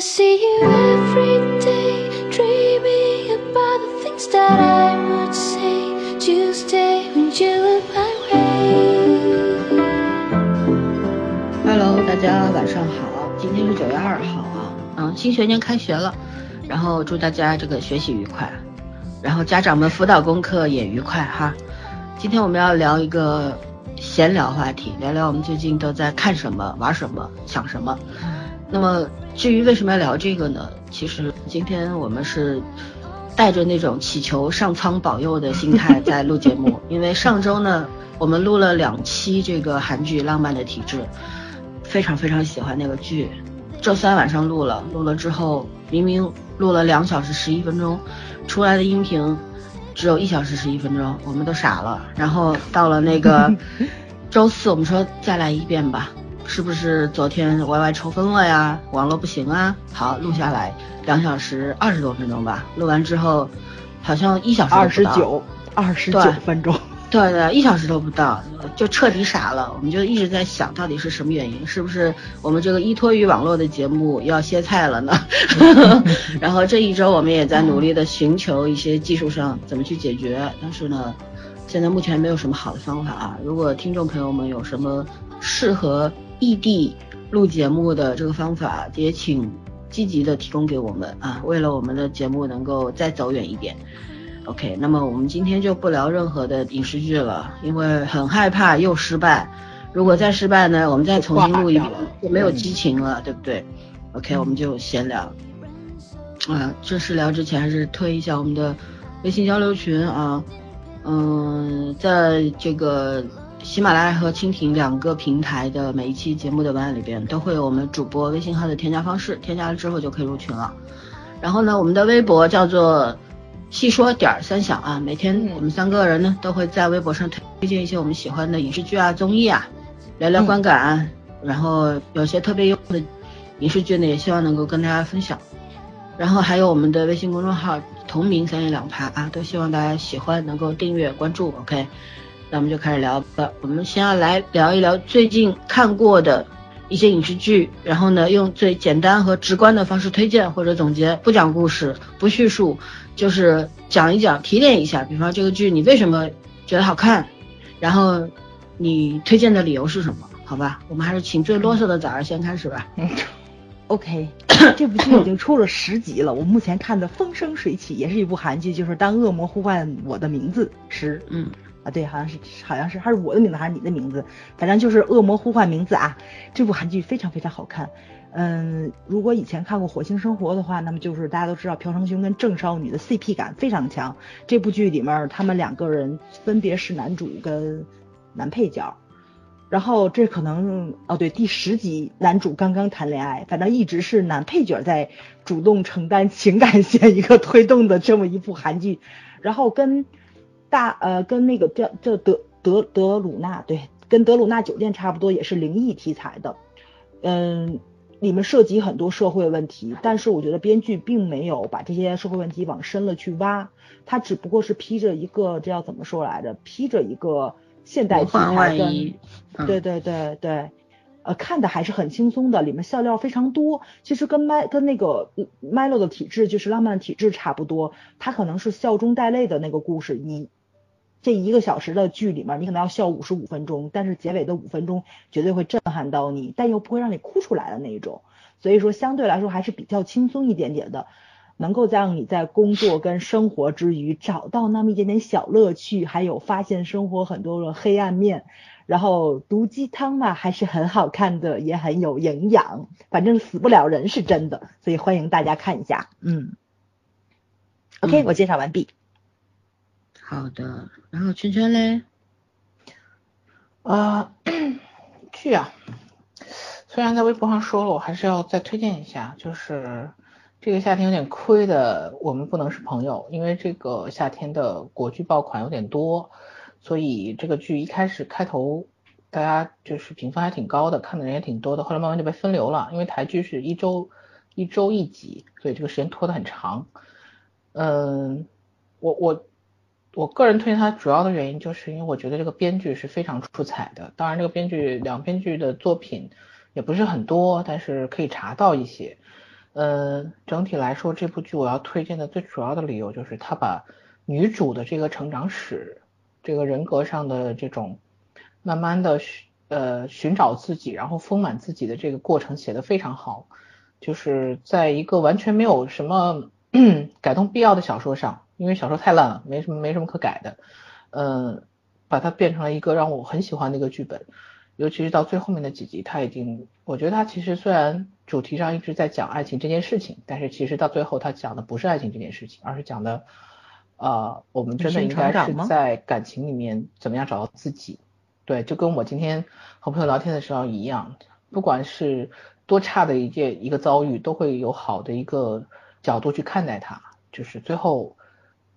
I see you every day, dreaming about the things that I would say Tuesday when you look my way. Hello，大家晚上好，今天是九月二号啊，嗯，新学年开学了，然后祝大家这个学习愉快，然后家长们辅导功课也愉快哈。今天我们要聊一个闲聊话题，聊聊我们最近都在看什么、玩什么、想什么。那么至于为什么要聊这个呢？其实今天我们是带着那种祈求上苍保佑的心态 在录节目，因为上周呢，我们录了两期这个韩剧《浪漫的体质》，非常非常喜欢那个剧。周三晚上录了，录了之后明明录了两小时十一分钟，出来的音频只有一小时十一分钟，我们都傻了。然后到了那个 周四，我们说再来一遍吧。是不是昨天 YY 抽风了呀？网络不行啊？好，录下来两小时二十多分钟吧。录完之后，好像一小时二十九二十九分钟。对对，一小时都不到，就彻底傻了。我们就一直在想到底是什么原因？是不是我们这个依托于网络的节目要歇菜了呢？然后这一周我们也在努力的寻求一些技术上怎么去解决，但是呢，现在目前没有什么好的方法啊。如果听众朋友们有什么适合，异地录节目的这个方法，也请积极的提供给我们啊！为了我们的节目能够再走远一点，OK。那么我们今天就不聊任何的影视剧了，因为很害怕又失败。如果再失败呢，我们再重新录一遍就没有激情了，对不对？OK，我们就闲聊。啊，正式聊之前还是推一下我们的微信交流群啊，嗯，在这个。喜马拉雅和蜻蜓两个平台的每一期节目的文案里边都会有我们主播微信号的添加方式，添加了之后就可以入群了。然后呢，我们的微博叫做细说点三想啊，每天我们三个人呢都会在微博上推荐一些我们喜欢的影视剧啊、综艺啊，聊聊观感。然后有些特别优的影视剧呢，也希望能够跟大家分享。然后还有我们的微信公众号同名三言两拍啊，都希望大家喜欢，能够订阅关注。OK。那我们就开始聊吧。我们先要来聊一聊最近看过的一些影视剧，然后呢，用最简单和直观的方式推荐或者总结，不讲故事，不叙述，就是讲一讲，提炼一下。比方这个剧你为什么觉得好看，然后你推荐的理由是什么？好吧，我们还是请最啰嗦的崽儿先开始吧。OK，这部剧已经出了十集了，我目前看的风生水起，也是一部韩剧，就是《当恶魔呼唤我的名字时》。嗯。啊，对，好像是，好像是，还是我的名字还是你的名字，反正就是恶魔呼唤名字啊。这部韩剧非常非常好看，嗯，如果以前看过《火星生活》的话，那么就是大家都知道朴成雄跟郑少女的 CP 感非常强。这部剧里面他们两个人分别是男主跟男配角，然后这可能哦对，第十集男主刚刚谈恋爱，反正一直是男配角在主动承担情感线一个推动的这么一部韩剧，然后跟。大呃，跟那个叫叫德德德鲁纳，对，跟德鲁纳酒店差不多，也是灵异题材的。嗯，里面涉及很多社会问题，但是我觉得编剧并没有把这些社会问题往深了去挖，他只不过是披着一个这要怎么说来着？披着一个现代题材的，对对对对，呃，看的还是很轻松的，里面笑料非常多。其实跟麦跟那个 Milo 的体质就是浪漫体质差不多，他可能是笑中带泪的那个故事，你。这一个小时的剧里面，你可能要笑五十五分钟，但是结尾的五分钟绝对会震撼到你，但又不会让你哭出来的那一种。所以说，相对来说还是比较轻松一点点的，能够让你在工作跟生活之余找到那么一点点小乐趣，还有发现生活很多的黑暗面。然后毒鸡汤嘛，还是很好看的，也很有营养，反正死不了人是真的，所以欢迎大家看一下。嗯，OK，我介绍完毕。好的，然后圈圈嘞，呃，剧啊，虽然在微博上说了，我还是要再推荐一下，就是这个夏天有点亏的，我们不能是朋友，因为这个夏天的国剧爆款有点多，所以这个剧一开始开头大家就是评分还挺高的，看的人也挺多的，后来慢慢就被分流了，因为台剧是一周一周一集，所以这个时间拖得很长。嗯，我我。我个人推荐它主要的原因，就是因为我觉得这个编剧是非常出彩的。当然，这个编剧两编剧的作品也不是很多，但是可以查到一些。呃，整体来说，这部剧我要推荐的最主要的理由就是他把女主的这个成长史，这个人格上的这种慢慢的呃寻找自己，然后丰满自己的这个过程写得非常好，就是在一个完全没有什么 改动必要的小说上，因为小说太烂了，没什么没什么可改的，嗯，把它变成了一个让我很喜欢的一个剧本。尤其是到最后面的几集，他已经，我觉得他其实虽然主题上一直在讲爱情这件事情，但是其实到最后他讲的不是爱情这件事情，而是讲的，呃，我们真的应该是在感情里面怎么样找到自己。对，就跟我今天和朋友聊天的时候一样，不管是多差的一件一个遭遇，都会有好的一个角度去看待它，就是最后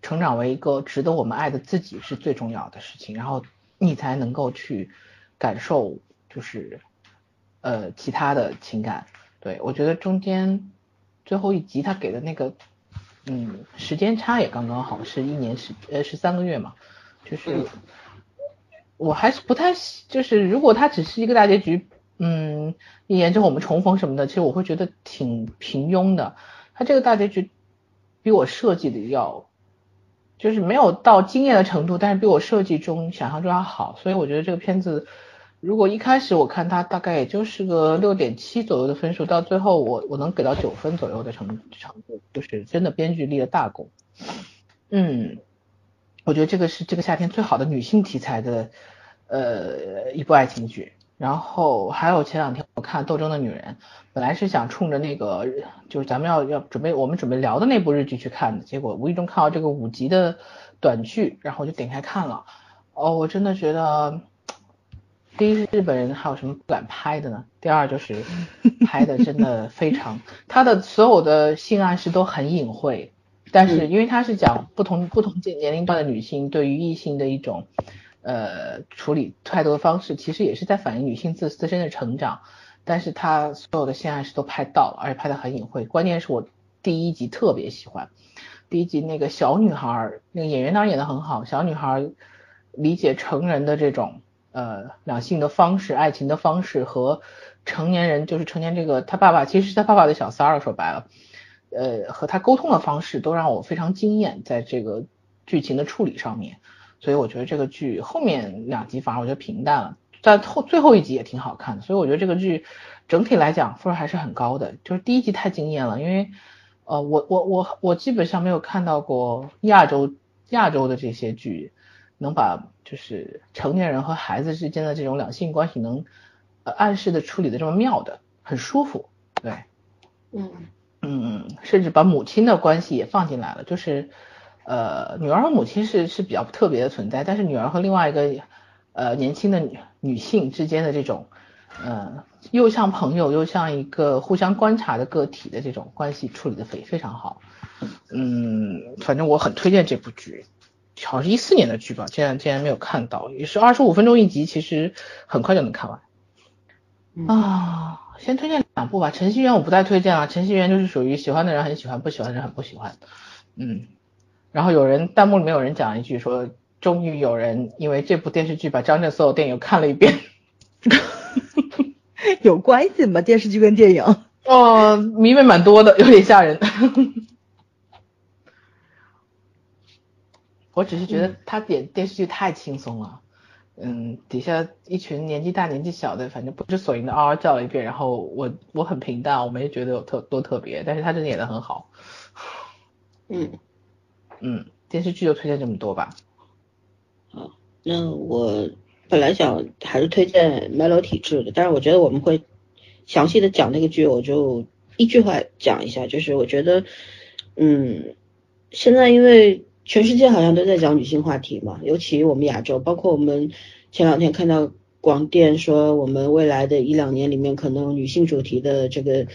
成长为一个值得我们爱的自己是最重要的事情，然后你才能够去。感受就是呃其他的情感，对我觉得中间最后一集他给的那个嗯时间差也刚刚好，是一年十呃十三个月嘛，就是我还是不太就是如果他只是一个大结局，嗯一年之后我们重逢什么的，其实我会觉得挺平庸的。他这个大结局比我设计的要就是没有到惊艳的程度，但是比我设计中想象中要好，所以我觉得这个片子。如果一开始我看它大概也就是个六点七左右的分数，到最后我我能给到九分左右的程程度，就是真的编剧立了大功。嗯，我觉得这个是这个夏天最好的女性题材的呃一部爱情剧。然后还有前两天我看《斗争的女人》，本来是想冲着那个就是咱们要要准备我们准备聊的那部日剧去看的，结果无意中看到这个五集的短剧，然后我就点开看了。哦，我真的觉得。第一是日本人还有什么不敢拍的呢？第二就是 拍的真的非常，他的所有的性暗示都很隐晦，但是因为他是讲不同不同年龄段的女性对于异性的一种呃处理态度的方式，其实也是在反映女性自自身的成长，但是他所有的性暗示都拍到了，而且拍的很隐晦。关键是我第一集特别喜欢，第一集那个小女孩，那个演员当然演的很好，小女孩理解成人的这种。呃，两性的方式，爱情的方式和成年人，就是成年这个他爸爸，其实是他爸爸的小三儿，说白了，呃，和他沟通的方式都让我非常惊艳，在这个剧情的处理上面，所以我觉得这个剧后面两集反而我觉得平淡了，在后最后一集也挺好看的，所以我觉得这个剧整体来讲分还是很高的，就是第一集太惊艳了，因为呃，我我我我基本上没有看到过亚洲亚洲的这些剧。能把就是成年人和孩子之间的这种两性关系能呃暗示的处理的这么妙的，很舒服，对，嗯嗯嗯，甚至把母亲的关系也放进来了，就是呃女儿和母亲是是比较特别的存在，但是女儿和另外一个呃年轻的女女性之间的这种呃又像朋友又像一个互相观察的个体的这种关系处理的非非常好，嗯，反正我很推荐这部剧。好像是一四年的剧吧，竟然竟然没有看到，也是二十五分钟一集，其实很快就能看完。啊，先推荐两部吧，《程序员》我不太推荐了，《程序员》就是属于喜欢的人很喜欢，不喜欢的人很不喜欢。嗯，然后有人弹幕里面有人讲一句说，终于有人因为这部电视剧把张震所有电影看了一遍。有关系吗？电视剧跟电影？哦，迷妹蛮多的，有点吓人。我只是觉得他演电视剧太轻松了，嗯，底下一群年纪大年纪小的，反正不知所云的嗷嗷叫了一遍，然后我我很平淡，我没觉得有特多特别，但是他真的演的很好，嗯嗯，电视剧就推荐这么多吧。那我本来想还是推荐《Melo 体质》的，但是我觉得我们会详细的讲那个剧，我就一句话讲一下，就是我觉得，嗯，现在因为。全世界好像都在讲女性话题嘛，尤其我们亚洲，包括我们前两天看到广电说，我们未来的一两年里面，可能女性主题的这个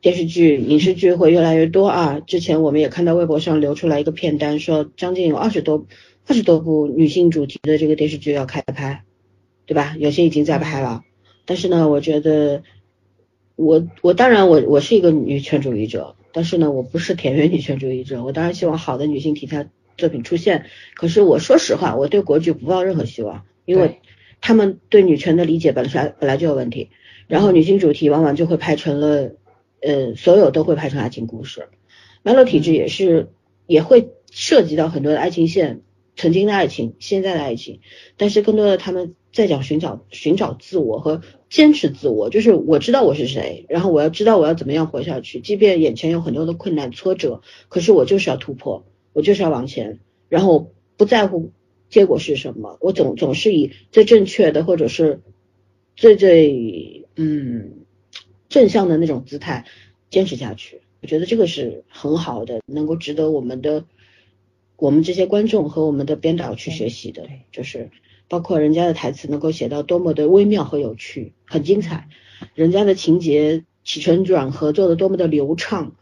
电视剧、影视剧会越来越多啊。之前我们也看到微博上流出来一个片单，说将近有二十多、二十多部女性主题的这个电视剧要开拍，对吧？有些已经在拍了。但是呢，我觉得我我当然我我是一个女权主义者，但是呢，我不是田园女权主义者。我当然希望好的女性题材。作品出现，可是我说实话，我对国剧不抱任何希望，因为他们对女权的理解本来本来就有问题，然后女性主题往往就会拍成了呃，所有都会拍成爱情故事。麦洛体质也是也会涉及到很多的爱情线，曾经的爱情，现在的爱情，但是更多的他们在讲寻找寻找自我和坚持自我，就是我知道我是谁，然后我要知道我要怎么样活下去，即便眼前有很多的困难挫折，可是我就是要突破，我就是要往前，然后不在乎结果是什么，我总总是以最正确的或者是最最嗯正向的那种姿态坚持下去。我觉得这个是很好的，能够值得我们的我们这些观众和我们的编导去学习的，就是包括人家的台词能够写到多么的微妙和有趣，很精彩，人家的情节起承转合做的多么的流畅，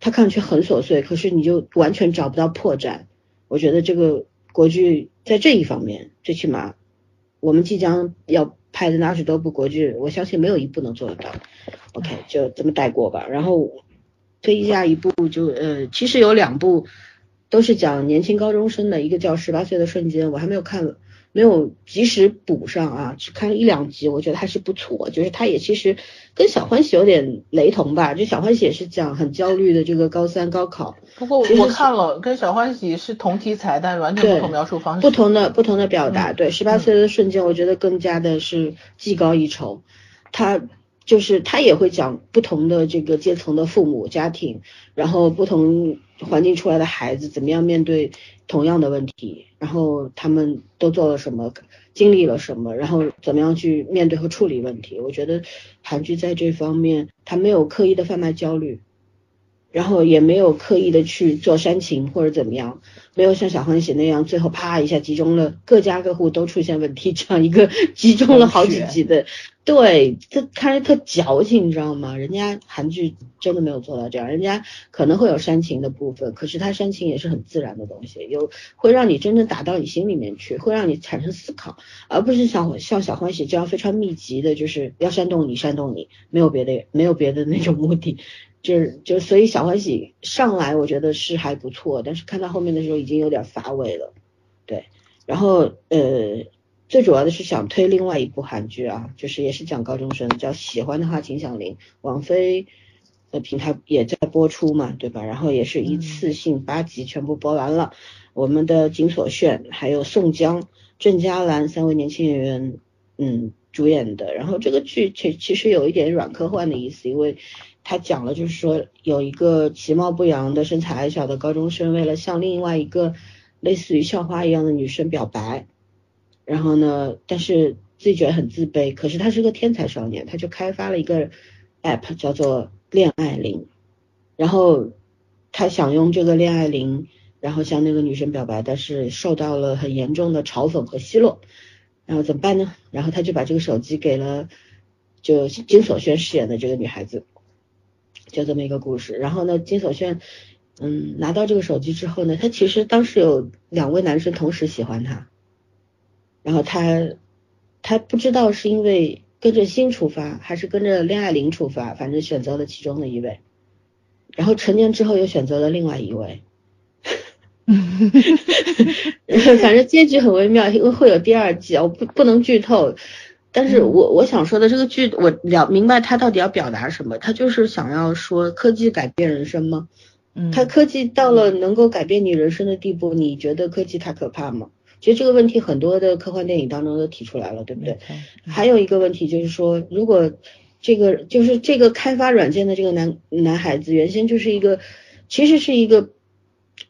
他看上去很琐碎，可是你就完全找不到破绽。我觉得这个国剧在这一方面，最起码我们即将要拍的那二十多部国剧，我相信没有一部能做得到。OK，就这么带过吧，然后。推一下一部就呃，其实有两部都是讲年轻高中生的，一个叫《十八岁的瞬间》，我还没有看，没有及时补上啊，只看了一两集，我觉得还是不错。就是它也其实跟《小欢喜》有点雷同吧，就《小欢喜》也是讲很焦虑的这个高三高考。不过我看了，跟《小欢喜》是同题材，但完全不同描述方式，不同的不同的表达。对，《十八岁的瞬间》我觉得更加的是技高一筹，他。就是他也会讲不同的这个阶层的父母家庭，然后不同环境出来的孩子怎么样面对同样的问题，然后他们都做了什么，经历了什么，然后怎么样去面对和处理问题。我觉得韩剧在这方面，他没有刻意的贩卖焦虑。然后也没有刻意的去做煽情或者怎么样，没有像小欢喜那样最后啪一下集中了各家各户都出现问题这样一个集中了好几集的，对，他看着特矫情，你知道吗？人家韩剧真的没有做到这样，人家可能会有煽情的部分，可是他煽情也是很自然的东西，有会让你真正打到你心里面去，会让你产生思考，而不是像像小欢喜这样非常密集的，就是要煽动你煽动你，没有别的没有别的那种目的。就是就所以小欢喜上来我觉得是还不错，但是看到后面的时候已经有点乏味了，对。然后呃最主要的是想推另外一部韩剧啊，就是也是讲高中生，叫喜欢的话请响铃，王菲的平台也在播出嘛，对吧？然后也是一次性八集全部播完了，我们的金所炫还有宋江、郑嘉兰三位年轻演员嗯主演的，然后这个剧其其实有一点软科幻的意思，因为。他讲了，就是说有一个其貌不扬的、身材矮小的高中生，为了向另外一个类似于校花一样的女生表白，然后呢，但是自己觉得很自卑。可是他是个天才少年，他就开发了一个 app 叫做恋爱铃，然后他想用这个恋爱铃，然后向那个女生表白，但是受到了很严重的嘲讽和奚落，然后怎么办呢？然后他就把这个手机给了就金所炫饰演的这个女孩子。就这么一个故事，然后呢，金所炫，嗯，拿到这个手机之后呢，他其实当时有两位男生同时喜欢他，然后他他不知道是因为跟着心出发，还是跟着恋爱铃出发，反正选择了其中的一位，然后成年之后又选择了另外一位 反正结局很微妙，因为会有第二季，我不不能剧透。但是我我想说的这个剧，我了明白他到底要表达什么，他就是想要说科技改变人生吗？嗯，他科技到了能够改变你人生的地步，你觉得科技太可怕吗？其实这个问题很多的科幻电影当中都提出来了，对不对？还有一个问题就是说，如果这个就是这个开发软件的这个男男孩子原先就是一个，其实是一个。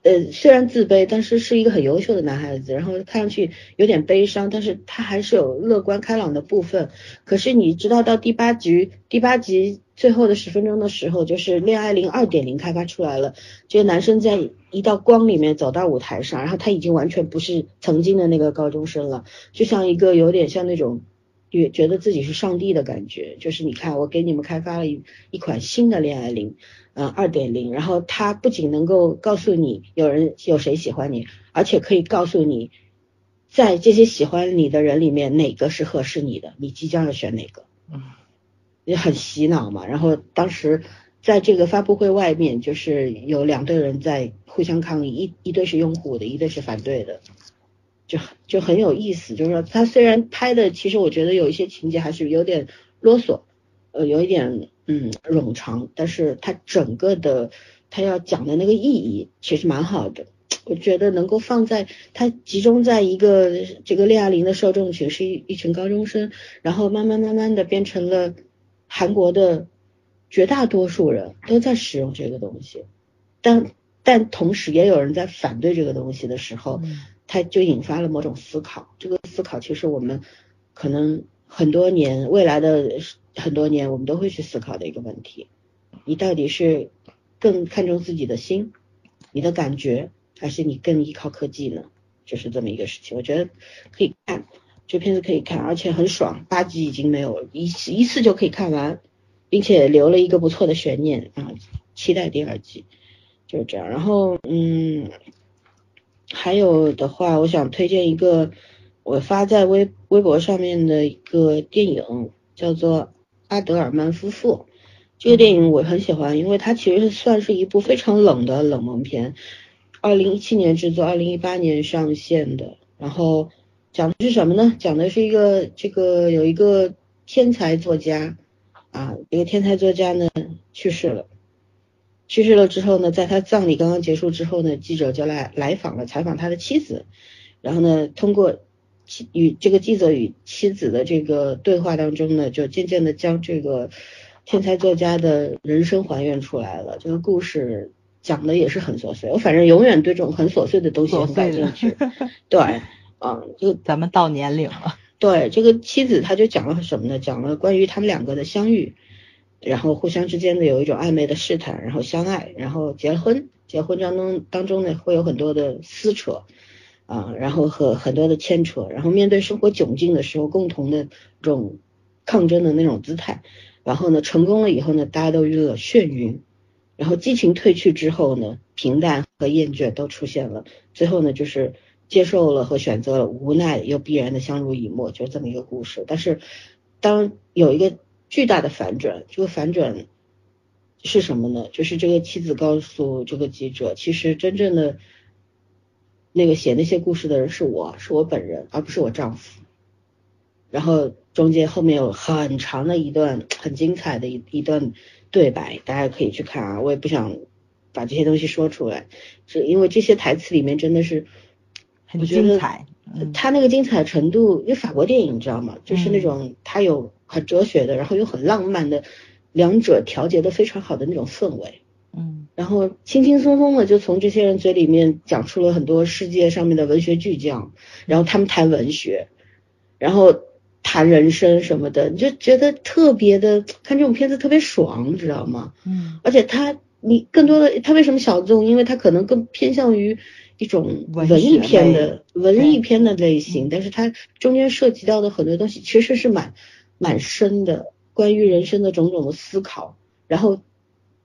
呃，虽然自卑，但是是一个很优秀的男孩子，然后看上去有点悲伤，但是他还是有乐观开朗的部分。可是你知道到第八集，第八集最后的十分钟的时候，就是恋爱零二点零开发出来了，这个男生在一道光里面走到舞台上，然后他已经完全不是曾经的那个高中生了，就像一个有点像那种。觉觉得自己是上帝的感觉，就是你看，我给你们开发了一一款新的恋爱铃，嗯，二点零，然后它不仅能够告诉你有人有谁喜欢你，而且可以告诉你，在这些喜欢你的人里面哪个是合适你的，你即将要选哪个，嗯，也很洗脑嘛。然后当时在这个发布会外面，就是有两队人在互相抗议，一一队是拥护的，一队是反对的。就就很有意思，就是说他虽然拍的，其实我觉得有一些情节还是有点啰嗦，呃，有一点嗯冗长，但是它整个的它要讲的那个意义其实蛮好的。我觉得能够放在它集中在一个这个恋爱铃的受众群是一一群高中生，然后慢慢慢慢的变成了韩国的绝大多数人都在使用这个东西，但但同时也有人在反对这个东西的时候，它就引发了某种思考。这个思考其实我们可能很多年未来的很多年我们都会去思考的一个问题：你到底是更看重自己的心，你的感觉？还是你更依靠科技呢？就是这么一个事情，我觉得可以看，这片子可以看，而且很爽，八集已经没有一一次就可以看完，并且留了一个不错的悬念啊，期待第二季，就是这样。然后嗯，还有的话，我想推荐一个我发在微微博上面的一个电影，叫做《阿德尔曼夫妇》。这个电影我很喜欢，因为它其实算是一部非常冷的冷门片。二零一七年制作，二零一八年上线的。然后讲的是什么呢？讲的是一个这个有一个天才作家啊，一个天才作家呢去世了。去世了之后呢，在他葬礼刚刚结束之后呢，记者就来来访了，采访他的妻子。然后呢，通过与这个记者与妻子的这个对话当中呢，就渐渐的将这个天才作家的人生还原出来了。这个故事。讲的也是很琐碎，我反正永远对这种很琐碎的东西很感兴趣。对，嗯，就咱们到年龄了。对，这个妻子他就讲了什么呢？讲了关于他们两个的相遇，然后互相之间的有一种暧昧的试探，然后相爱，然后结婚。结婚当中当中呢会有很多的撕扯啊，然后和很多的牵扯，然后面对生活窘境的时候，共同的这种抗争的那种姿态。然后呢，成功了以后呢，大家都遇了眩晕。然后激情褪去之后呢，平淡和厌倦都出现了。最后呢，就是接受了和选择了无奈又必然的相濡以沫，就是这么一个故事。但是，当有一个巨大的反转，这个反转是什么呢？就是这个妻子告诉这个记者，其实真正的那个写那些故事的人是我，是我本人，而不是我丈夫。然后中间后面有很长的一段很精彩的一一段。对白，大家可以去看啊，我也不想把这些东西说出来，是因为这些台词里面真的是很精彩。他那个精彩程度，因为法国电影你知道吗？就是那种他有很哲学的，然后又很浪漫的，两者调节的非常好的那种氛围。嗯。然后轻轻松松的就从这些人嘴里面讲出了很多世界上面的文学巨匠，然后他们谈文学，然后。谈人生什么的，你就觉得特别的看这种片子特别爽，知道吗？嗯，而且他你更多的他为什么小众？因为他可能更偏向于一种文艺片的文艺片的类型，但是它中间涉及到的很多东西其实是蛮蛮深的，关于人生的种种的思考，然后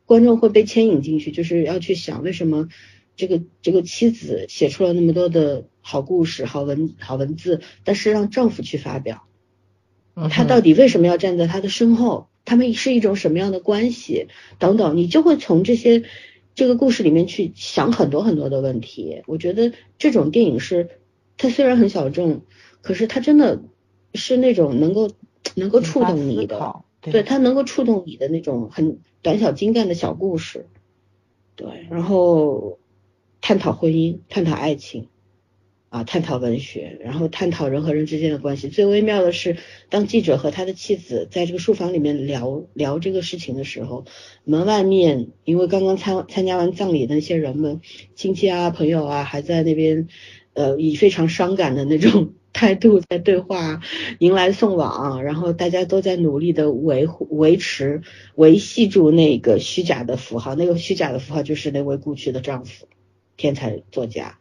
观众会被牵引进去，就是要去想为什么这个这个妻子写出了那么多的好故事、好文 好文字，但是让丈夫去发表。他到底为什么要站在他的身后？他们是一种什么样的关系？等等，你就会从这些这个故事里面去想很多很多的问题。我觉得这种电影是，它虽然很小众，可是它真的是那种能够能够触动你的，对，它能够触动你的那种很短小精干的小故事。对，然后探讨婚姻，探讨爱情。啊，探讨文学，然后探讨人和人之间的关系。最微妙的是，当记者和他的妻子在这个书房里面聊聊这个事情的时候，门外面因为刚刚参参加完葬礼的那些人们，亲戚啊、朋友啊，还在那边，呃，以非常伤感的那种 态度在对话，迎来送往，然后大家都在努力的维护、维持、维系住那个虚假的符号，那个虚假的符号就是那位故去的丈夫，天才作家。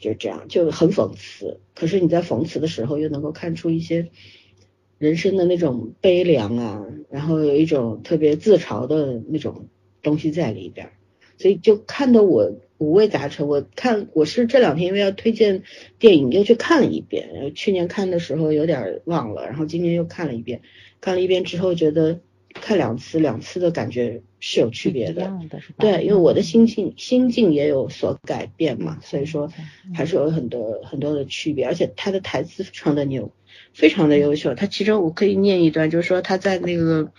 就这样就很讽刺，可是你在讽刺的时候又能够看出一些人生的那种悲凉啊，然后有一种特别自嘲的那种东西在里边，所以就看得我五味杂陈。我看我是这两天因为要推荐电影又去看了一遍，去年看的时候有点忘了，然后今年又看了一遍，看了一遍之后觉得。看两次，两次的感觉是有区别的，对，因为我的心境心境也有所改变嘛，所以说还是有很多很多的区别，而且他的台词非常的牛，非常的优秀。他其中我可以念一段，就是说他在那个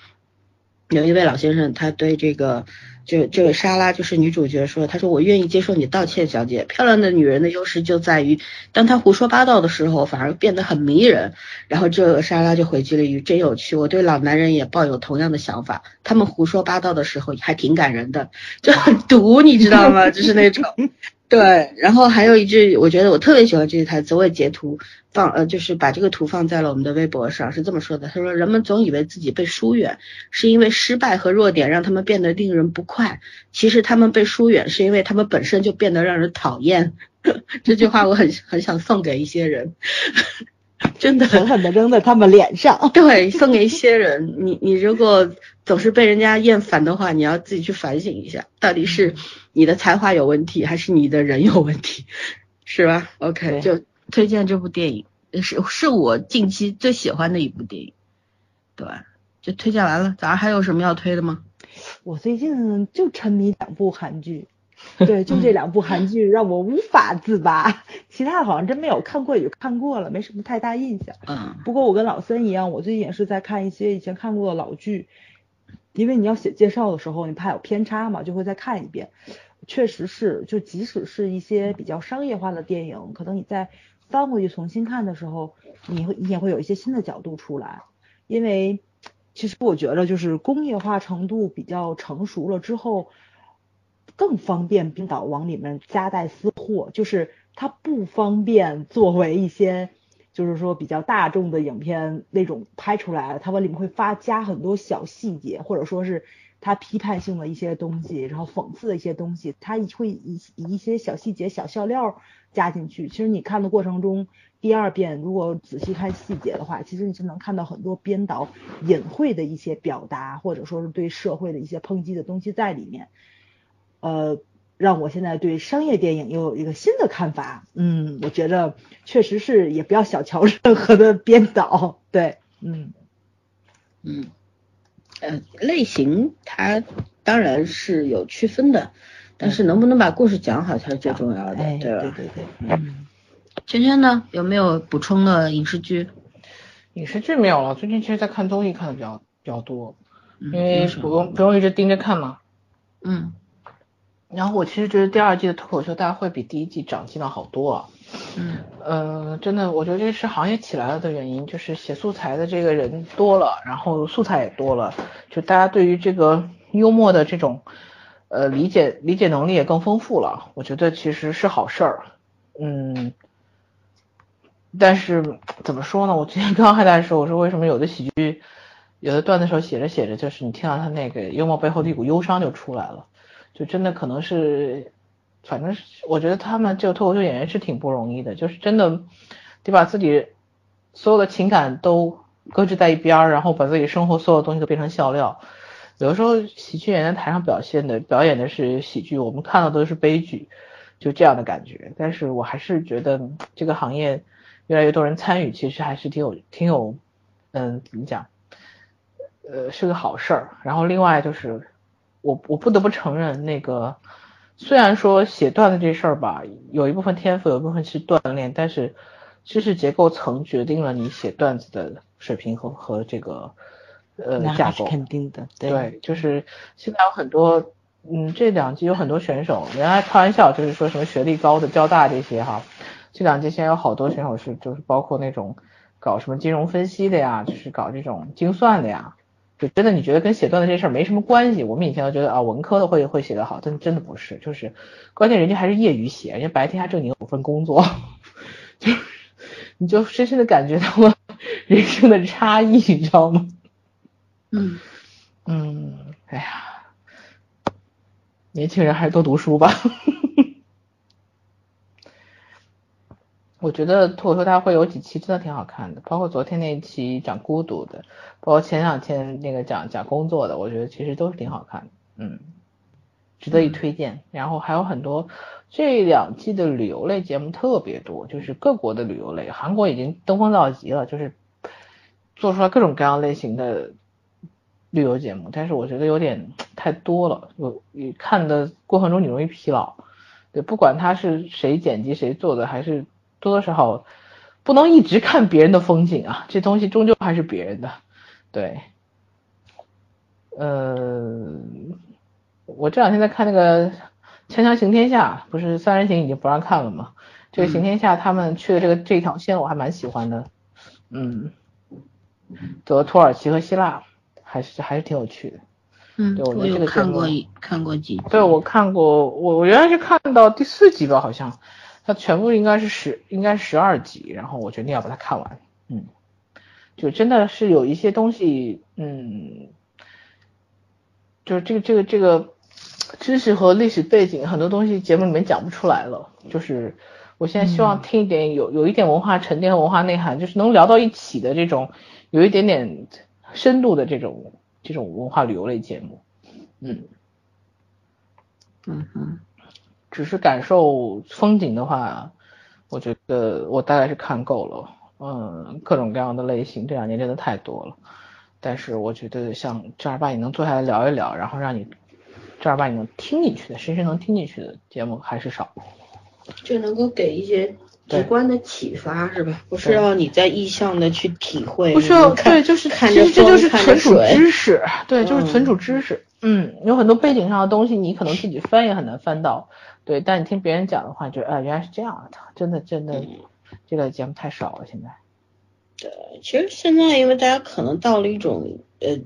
有一位老先生，他对这个就这个莎拉就是女主角说，她说我愿意接受你道歉，小姐。漂亮的女人的优势就在于，当她胡说八道的时候，反而变得很迷人。然后这个莎拉就回击了一句，真有趣，我对老男人也抱有同样的想法，他们胡说八道的时候还挺感人的，就很毒，你知道吗？就是那种。对，然后还有一句，我觉得我特别喜欢这句台词，我也截图放，呃，就是把这个图放在了我们的微博上，是这么说的，他说人们总以为自己被疏远，是因为失败和弱点让他们变得令人不快，其实他们被疏远是因为他们本身就变得让人讨厌。这句话我很很想送给一些人。真的狠狠的扔在他们脸上。对，送给一些人。你你如果总是被人家厌烦的话，你要自己去反省一下，到底是你的才华有问题，还是你的人有问题，是吧？OK，就推荐这部电影，是是我近期最喜欢的一部电影。对，就推荐完了。早上还有什么要推的吗？我最近就沉迷两部韩剧。对，就这两部韩剧让我无法自拔，其他的好像真没有看过，也就看过了，没什么太大印象。嗯。不过我跟老森一样，我最近也是在看一些以前看过的老剧，因为你要写介绍的时候，你怕有偏差嘛，就会再看一遍。确实是，就即使是一些比较商业化的电影，可能你在翻回去重新看的时候，你会你也会有一些新的角度出来。因为其实我觉得，就是工业化程度比较成熟了之后。更方便冰岛往里面夹带私货，就是它不方便作为一些，就是说比较大众的影片那种拍出来，它往里面会发加很多小细节，或者说是它批判性的一些东西，然后讽刺的一些东西，它会以以一些小细节、小笑料加进去。其实你看的过程中，第二遍如果仔细看细节的话，其实你是能看到很多编导隐晦的一些表达，或者说是对社会的一些抨击的东西在里面。呃，让我现在对商业电影又有一个新的看法。嗯，我觉得确实是，也不要小瞧任何的编导。对，嗯嗯，呃，类型它当然是有区分的，但是能不能把故事讲好才是最重要的，对吧？对对对，嗯。圈圈呢，有没有补充的影视剧？影视剧没有了，最近其实在看综艺看的比较比较多，因为不用不用一直盯着看嘛。嗯。然后我其实觉得第二季的脱口秀大会比第一季长进了好多啊。嗯。呃，真的，我觉得这是行业起来了的原因，就是写素材的这个人多了，然后素材也多了，就大家对于这个幽默的这种呃理解理解能力也更丰富了。我觉得其实是好事儿。嗯。但是怎么说呢？我今天刚还在说，我说为什么有的喜剧有的段子时候写着写着，就是你听到他那个幽默背后的一股忧伤就出来了。就真的可能是，反正是我觉得他们这个脱口秀演员是挺不容易的，就是真的得把自己所有的情感都搁置在一边儿，然后把自己生活所有东西都变成笑料。有的时候喜剧演员台上表现的表演的是喜剧，我们看到的都是悲剧，就这样的感觉。但是我还是觉得这个行业越来越多人参与，其实还是挺有挺有，嗯，怎么讲？呃，是个好事儿。然后另外就是。我我不得不承认，那个虽然说写段子这事儿吧，有一部分天赋，有一部分是锻炼，但是知识结构层决定了你写段子的水平和和这个呃架构。肯定的，对，就是现在有很多，嗯，这两季有很多选手，原来开玩笑就是说什么学历高的交大这些哈，这两季现在有好多选手是就是包括那种搞什么金融分析的呀，就是搞这种精算的呀。就真的你觉得跟写段子这事儿没什么关系？我们以前都觉得啊，文科的会会写得好，但真的不是，就是关键人家还是业余写，人家白天还正经有份工作，就你就深深的感觉到了 人生的差异，你知道吗？嗯嗯，哎呀，年轻人还是多读书吧。我觉得脱口秀大会有几期真的挺好看的，包括昨天那一期讲孤独的，包括前两天那个讲讲工作的，我觉得其实都是挺好看的，嗯，值得一推荐。然后还有很多这两季的旅游类节目特别多，就是各国的旅游类，韩国已经登峰造极了，就是做出来各种各样类型的旅游节目，但是我觉得有点太多了，我你看的过程中你容易疲劳，对，不管他是谁剪辑谁做的，还是。多多少少不能一直看别人的风景啊，这东西终究还是别人的。对，呃，我这两天在看那个《锵锵行天下》，不是三人行已经不让看了吗？这个行天下他们去的这个这一条线我还蛮喜欢的，嗯，走了土耳其和希腊，还是还是挺有趣的。嗯，对我觉得这有个看过一看过几集。对，我看过，我我原来是看到第四集吧，好像，它全部应该是十，应该是十二集，然后我决定要把它看完，嗯，就真的是有一些东西，嗯，就是这个这个这个知识和历史背景很多东西节目里面讲不出来了，就是我现在希望听一点有有一点文化沉淀和文化内涵，就是能聊到一起的这种有一点点深度的这种这种文化旅游类节目，嗯。嗯哼，只是感受风景的话，我觉得我大概是看够了。嗯，各种各样的类型，这两年真的太多了。但是我觉得像正儿八经能坐下来聊一聊，然后让你正儿八经能听进去的，深深能听进去的节目还是少。就能够给一些直观的启发，是吧？不是让你在意向的去体会，不是要看对，就是看这就是存储水知识，对，就是存嗯储知识。嗯，有很多背景上的东西，你可能自己翻也很难翻到，对，但你听别人讲的话，就啊、原来是这样的，真的真的，这个节目太少了，现在。对其实现在因为大家可能到了一种呃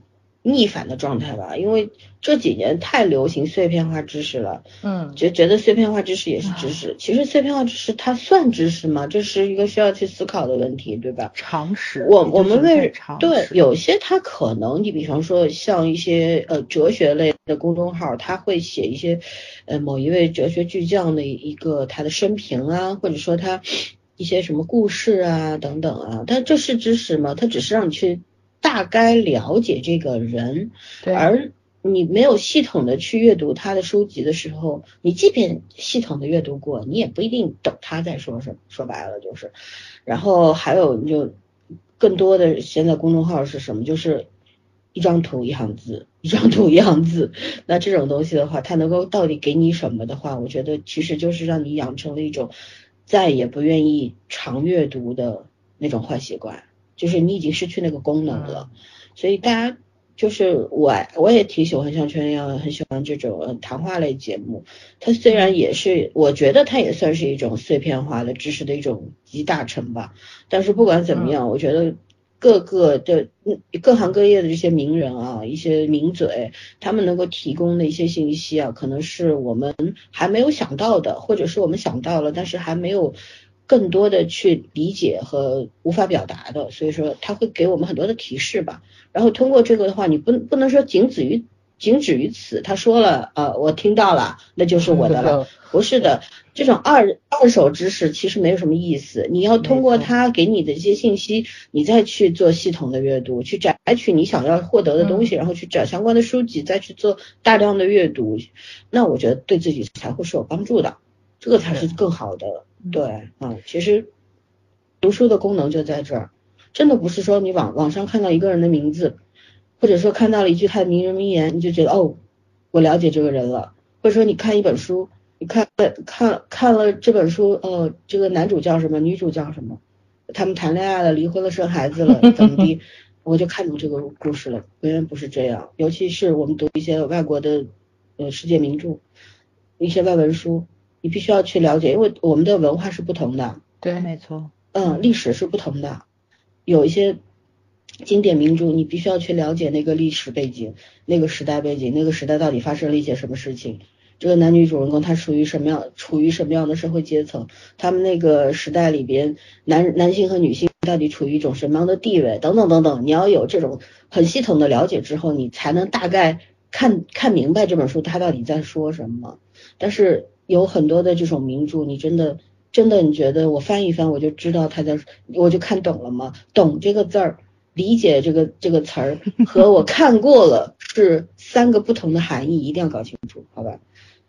逆反的状态吧，因为这几年太流行碎片化知识了，嗯，觉觉得碎片化知识也是知识。其实碎片化知识它算知识吗？这是一个需要去思考的问题，对吧？常识，我我们为对有些它可能，你比方说像一些呃哲学类的公众号，他会写一些呃某一位哲学巨匠的一个他的生平啊，或者说他一些什么故事啊等等啊，但这是知识吗？它只是让你去大概了解这个人，而你没有系统的去阅读他的书籍的时候，你即便系统的阅读过，你也不一定懂他在说什么。说白了就是，然后还有你就更多的现在公众号是什么？就是一张图一行字，一张图一行字。那这种东西的话，它能够到底给你什么的话，我觉得其实就是让你养成了一种再也不愿意长阅读的那种坏习惯，就是你已经失去那个功能了。所以大家就是我，我也挺喜欢像圈一样，很喜欢这种呃谈话类节目。它虽然也是，我觉得它也算是一种碎片化的知识的一种集大成吧。但是不管怎么样，我觉得各个的嗯各行各业的这些名人啊，一些名嘴，他们能够提供的一些信息啊，可能是我们还没有想到的，或者是我们想到了，但是还没有更多的去理解和无法表达的，所以说他会给我们很多的提示吧。然后通过这个的话，你不不能说仅止于仅止于此，他说了，呃，我听到了，那就是我的了。不是的，这种二二手知识其实没有什么意思。你要通过他给你的一些信息，你再去做系统的阅读，去摘取你想要获得的东西，然后去找相关的书籍，再去做大量的阅读。那我觉得对自己才会是有帮助的，这个才是更好的。对，嗯，其实读书的功能就在这儿，真的不是说你网网上看到一个人的名字，或者说看到了一句他的名人名言，你就觉得哦，我了解这个人了，或者说你看一本书，你看看看了这本书，呃，这个男主叫什么，女主叫什么，他们谈恋爱了，离婚了，生孩子了，怎么的，我就看懂这个故事了。永远不是这样，尤其是我们读一些外国的呃世界名著，一些外文书，你必须要去了解，因为我们的文化是不同的。对，没错，嗯，历史是不同的，有一些经典名著，你必须要去了解那个历史背景、那个时代背景、那个时代到底发生了一些什么事情。这个男女主人公他属于什么样、处于什么样的社会阶层？他们那个时代里边，男男性和女性到底处于一种什么样的地位？等等等等，你要有这种很系统的了解之后，你才能大概看看明白这本书它到底在说什么。但是有很多的这种名著，你真的真的你觉得我翻一翻我就知道他在，我就看懂了吗？懂这个字儿，理解这个这个词儿和我看过了是三个不同的含义，一定要搞清楚，好吧？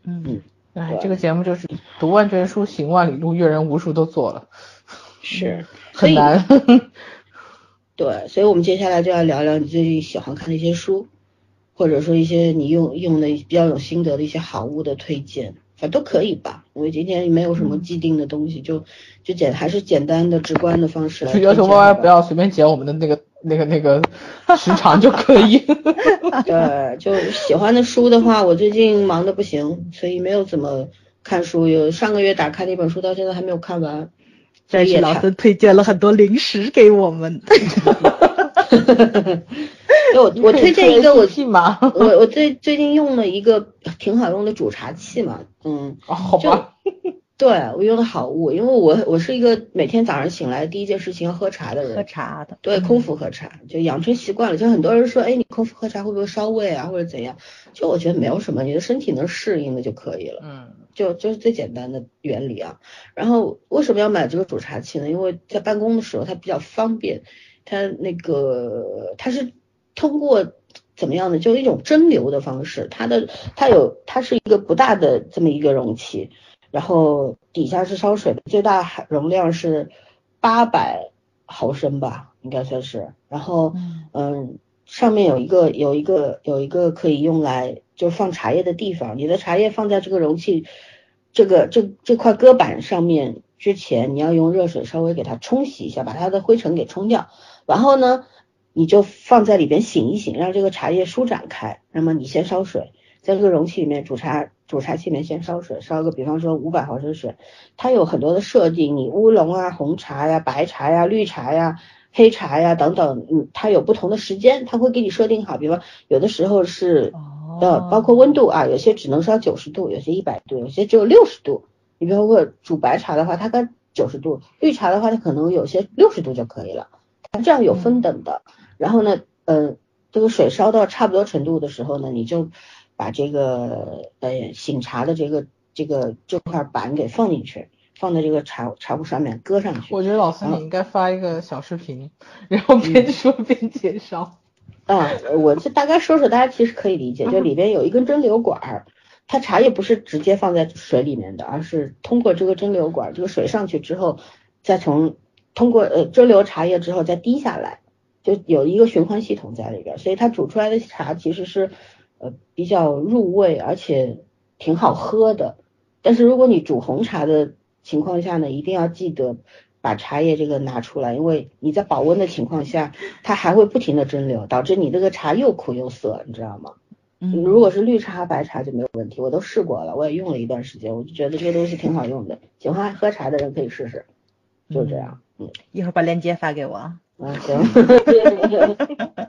嗯，哎，对这个节目就是读万卷书，行万里路，阅人无数都做了，是很难。对，所以我们接下来就要聊聊你最近喜欢看的一些书，或者说一些你用用的比较有心得的一些好物的推荐，反正都可以吧。我们今天没有什么既定的东西，就就简还是简单的直观的方式来就要求推荐 Y Y 不要随便剪我们的那个那个那个时长就可以。对，就喜欢的书的话，我最近忙的不行，所以没有怎么看书。有上个月打开的一本书，到现在还没有看完。但是老师推荐了很多零食给我们。我我推荐一个我嘛，我我最最近用了一个挺好用的煮茶器嘛，嗯，好吧。对我用的好物，因为我我是一个每天早上醒来第一件事情要喝茶的人，喝茶的，对，空腹喝茶就养成习惯了。就很多人说，哎，你空腹喝茶会不会烧胃啊，或者怎样？就我觉得没有什么，你的身体能适应的就可以了。嗯，就就是最简单的原理啊。然后为什么要买这个煮茶器呢？因为在办公的时候它比较方便，它那个它是通过怎么样的，就一种蒸馏的方式，它的它有它是一个不大的这么一个容器。然后底下是烧水的，最大容量是八百毫升吧，应该算是。然后，嗯，上面有一个有一个有一个可以用来就放茶叶的地方。你的茶叶放在这个容器这个这这块搁板上面之前，你要用热水稍微给它冲洗一下，把它的灰尘给冲掉。然后呢，你就放在里边醒一醒，让这个茶叶舒展开。那么你先烧水，在这个容器里面煮茶。煮茶器里面先烧水，烧个比方说五百毫升水，它有很多的设定，你乌龙啊、红茶呀、白茶呀、绿茶呀、黑茶呀等等，嗯，它有不同的时间，它会给你设定好，比方有的时候是呃，包括温度啊，有些只能烧九十度，有些一百度，有些只有六十度。你比如说煮白茶的话，它跟九十度；绿茶的话，它可能有些六十度就可以了。它这样有分等的。然后呢，嗯，这个水烧到差不多程度的时候呢，你就。把这个呃醒茶的这个这个这块板给放进去，放在这个茶茶壶上面搁上去。我觉得老师你应该发一个小视频，然后边说边介绍。啊，我就大概说说，大家其实可以理解，就里边有一根蒸馏管儿，它茶叶不是直接放在水里面的，而是通过这个蒸馏管，这个水上去之后，再从通过呃蒸馏茶叶之后再滴下来，就有一个循环系统在里边，所以它煮出来的茶其实是。呃，比较入味，而且挺好喝的。但是如果你煮红茶的情况下呢，一定要记得把茶叶这个拿出来，因为你在保温的情况下，它还会不停的蒸馏，导致你这个茶又苦又涩，你知道吗？嗯。如果是绿茶、白茶就没有问题，我都试过了，我也用了一段时间，我就觉得这个东西挺好用的。喜欢喝茶的人可以试试，就这样。嗯。一会儿把链接发给我。啊行，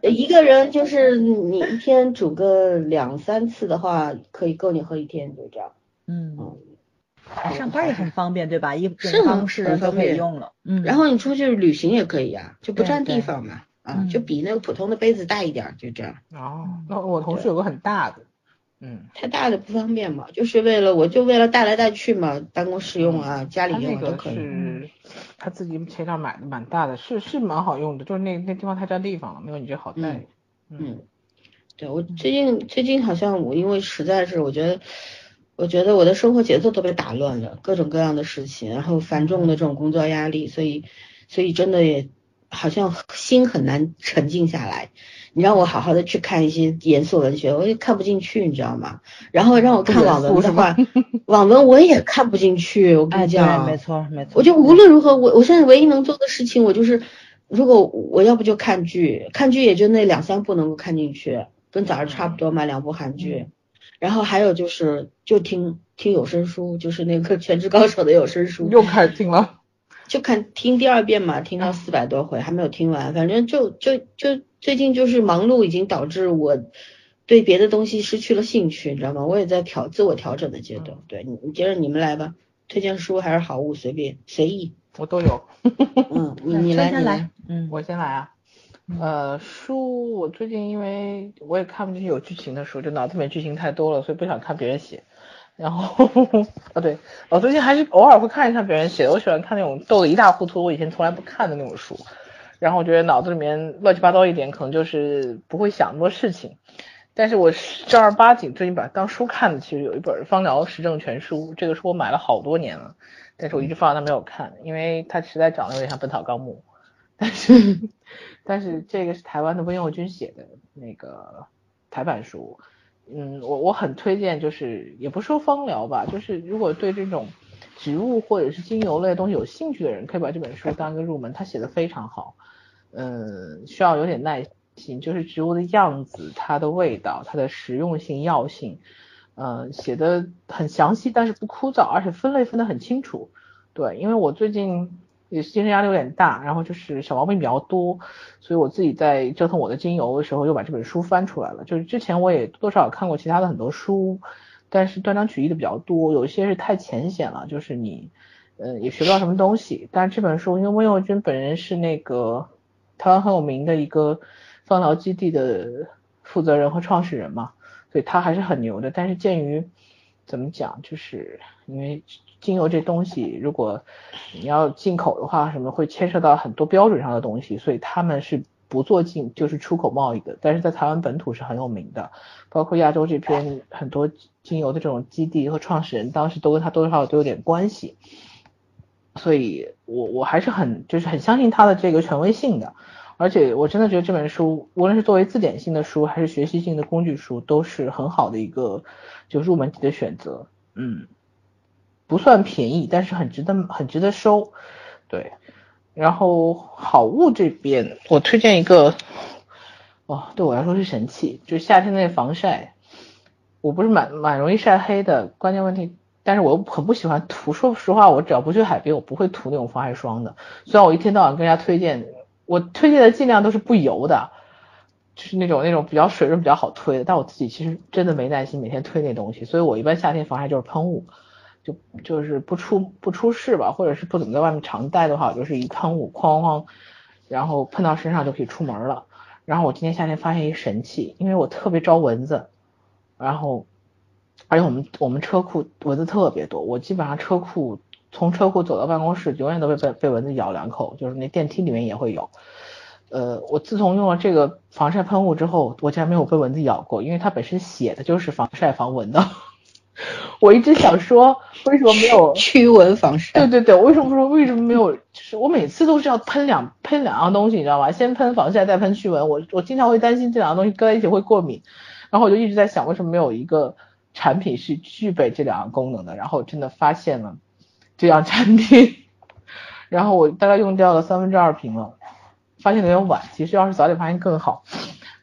一个人就是你一天煮个两三次的话，可以够你喝一天，就这样。嗯上班也很方便，对吧？一是方式都可以用了。嗯，然后你出去旅行也可以呀，就不占地方嘛。啊，就比那个普通的杯子大一点，就这样。哦，那我同事有个很大的。嗯，太大的不方便嘛，就是为了我就为了带来带去嘛，办公室用啊，家里用都可以。是他自己前两买的，蛮大的，是是蛮好用的，就是那那地方太占地方了，没有你这好带。嗯，对我最近最近好像我因为实在是我觉得我觉得我的生活节奏都被打乱了，各种各样的事情，然后繁重的这种工作压力，所以所以真的也好像心很难沉静下来。你让我好好的去看一些严肃文学，我也看不进去，你知道吗？然后让我看网文的话，网文我也看不进去。我跟你讲，没错没错。我就无论如何，我我现在唯一能做的事情，我就是如果我要不就看剧，看剧也就那两三部能够看进去，跟早上差不多嘛，两部韩剧。然后还有就是就听听有声书，就是那个《全职高手》的有声书。又开始听了。就看听第二遍嘛，听到四百多回还没有听完，反正就就就最近就是忙碌，已经导致我对别的东西失去了兴趣，你知道吗？我也在调自我调整的阶段。对你，你接着你们来吧，推荐书还是好物，随便随意，我都有。嗯，你你来你来，嗯，我先来啊。呃，书我最近因为我也看不进去有剧情的书，就脑子里面剧情太多了，所以不想看别人写。然后 啊对，我最近还是偶尔会看一下别人写的，我喜欢看那种逗得一塌糊涂，我以前从来不看的那种书。然后我觉得脑子里面乱七八糟一点，可能就是不会想那么多事情。但是我正儿八经最近把它当书看的，其实有一本《方疗实证全书》，这个书我买了好多年了，但是我一直放在那没有看，因为它实在长得有点像《本草纲目》。但是 但是这个是台湾的温佑君写的那个台版书。嗯，我我很推荐，就是也不说芳疗吧，就是如果对这种植物或者是精油类东西有兴趣的人，可以把这本书当一个入门，他写的非常好。嗯，需要有点耐心，就是植物的样子、它的味道、它的实用性、药性，嗯，写的很详细，但是不枯燥，而且分类分得很清楚。对，因为我最近也是精神压力有点大，然后就是小毛病比较多，所以我自己在折腾我的精油的时候，又把这本书翻出来了。就是之前我也多少看过其他的很多书，但是断章取义的比较多，有些是太浅显了，就是你。嗯，也学不到什么东西。但这本书，因为温佑君本人是那个台湾很有名的一个放疗基地的负责人和创始人嘛，所以他还是很牛的。但是鉴于怎么讲，就是因为精油这东西，如果你要进口的话，什么会牵涉到很多标准上的东西，所以他们是不做进，就是出口贸易的。但是在台湾本土是很有名的，包括亚洲这边很多精油的这种基地和创始人，当时都跟他多多少少都有点关系。所以，我我还是很就是很相信他的这个权威性的，而且我真的觉得这本书，无论是作为字典性的书，还是学习性的工具书，都是很好的一个就入门级的选择。嗯，不算便宜，但是很值得很值得收。对，然后好物这边，我推荐一个，哦，对我来说是神器，就是夏天那防晒。我不是蛮蛮容易晒黑的，关键问题。但是我又很不喜欢涂，说实话，我只要不去海边，我不会涂那种防晒霜的。虽然我一天到晚跟人家推荐，我推荐的尽量都是不油的，就是那种那种比较水润、比较好推的。但我自己其实真的没耐心每天推那东西，所以我一般夏天防晒就是喷雾，就就是不出不出事吧，或者是不怎么在外面常待的话，我就是一喷雾哐哐，然后喷到身上就可以出门了。然后我今天夏天发现一神器，因为我特别招蚊子，然后。而且我们我们车库蚊子特别多，我基本上车库从车库走到办公室，永远都被被被蚊子咬两口，就是那电梯里面也会有。呃，我自从用了这个防晒喷雾之后，我竟然没有被蚊子咬过，因为它本身写的就是防晒防蚊的。我一直想说，为什么没有驱蚊防晒？对对对，我为什么说为什么没有？就是我每次都是要喷两喷两样东西，你知道吗？先喷防晒，再喷驱蚊。我我经常会担心这两样东西搁在一起会过敏，然后我就一直在想，为什么没有一个。产品是具备这两个功能的，然后真的发现了这样产品，然后我大概用掉了三分之二瓶了，发现的有点晚，其实要是早点发现更好。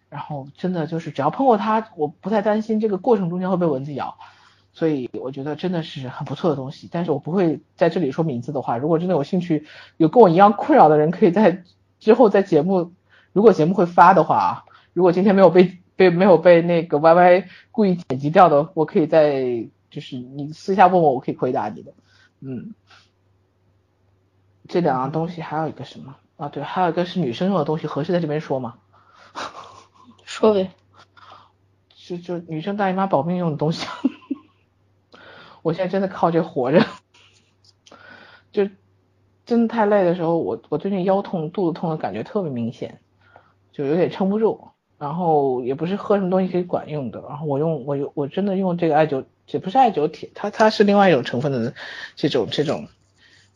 然后真的就是只要喷过它，我不太担心这个过程中间会被蚊子咬，所以我觉得真的是很不错的东西。但是我不会在这里说名字的话，如果真的有兴趣，有跟我一样困扰的人，可以在之后在节目，如果节目会发的话，如果今天没有被。被没有被那个 Y Y 故意剪辑掉的，我可以在就是你私下问我，我可以回答你的。嗯，这两样东西还有一个什么啊？对，还有一个是女生用的东西，合适在这边说吗？说呗。就就女生大姨妈保命用的东西。我现在真的靠这活着。就真的太累的时候，我我最近腰痛、肚子痛的感觉特别明显，就有点撑不住。然后也不是喝什么东西可以管用的，然后我用我用我真的用这个艾灸，也不是艾灸贴，它它是另外一种成分的这种这种，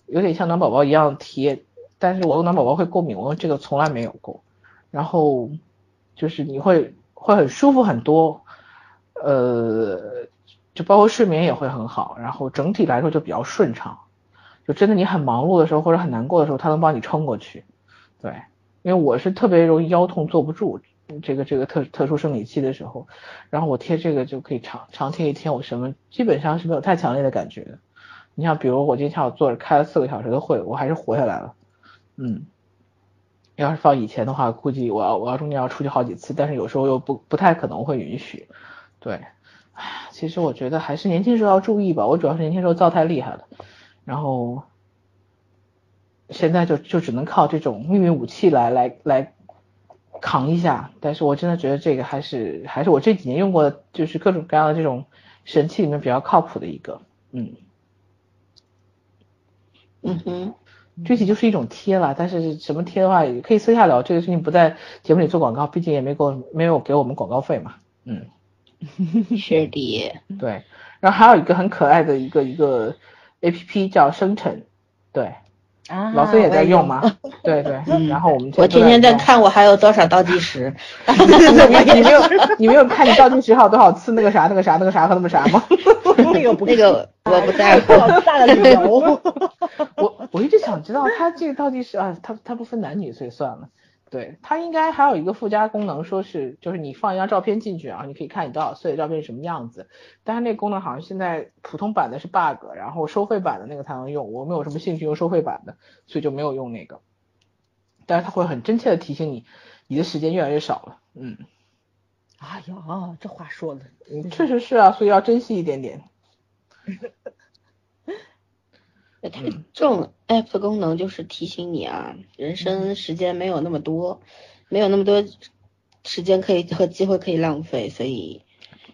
有点像暖宝宝一样贴，但是我用暖宝宝会过敏，我用这个从来没有过。然后就是你会会很舒服很多，呃，就包括睡眠也会很好，然后整体来说就比较顺畅，就真的你很忙碌的时候或者很难过的时候，它能帮你撑过去。对，因为我是特别容易腰痛坐不住。这个这个特特殊生理期的时候，然后我贴这个就可以长长贴一天，我什么基本上是没有太强烈的感觉的。你像比如我今天下午坐着开了四个小时的会，我还是活下来了。嗯，要是放以前的话，估计我要我要中间要出去好几次，但是有时候又不不太可能会允许。对，唉，其实我觉得还是年轻时候要注意吧。我主要是年轻时候造太厉害了，然后现在就就只能靠这种秘密武器来来来。扛一下，但是我真的觉得这个还是还是我这几年用过的，就是各种各样的这种神器里面比较靠谱的一个，嗯，嗯哼，具体就是一种贴了，但是什么贴的话也可以私下聊，这个事情不在节目里做广告，毕竟也没给我没有给我们广告费嘛，嗯，是的，对，然后还有一个很可爱的一个一个 A P P 叫生成，对。老孙也在用吗？对对，然后我们我天天在看我还有多少倒计时。你没有你没有看你倒计时还有多少次那个啥那个啥那个啥和那个啥吗？那个不那个我不在乎。大的理由。我我一直想知道他这个倒计时啊，他他不分男女，所以算了。对，它应该还有一个附加功能，说是就是你放一张照片进去，然后你可以看你多少岁的照片是什么样子。但是那个功能好像现在普通版的是 bug，然后收费版的那个才能用。我没有什么兴趣用收费版的，所以就没有用那个。但是它会很真切的提醒你，你的时间越来越少了。嗯。哎呀，这话说的，确实是啊，所以要珍惜一点点。它这种 app 的功能就是提醒你啊，人生时间没有那么多，没有那么多时间可以和机会可以浪费，所以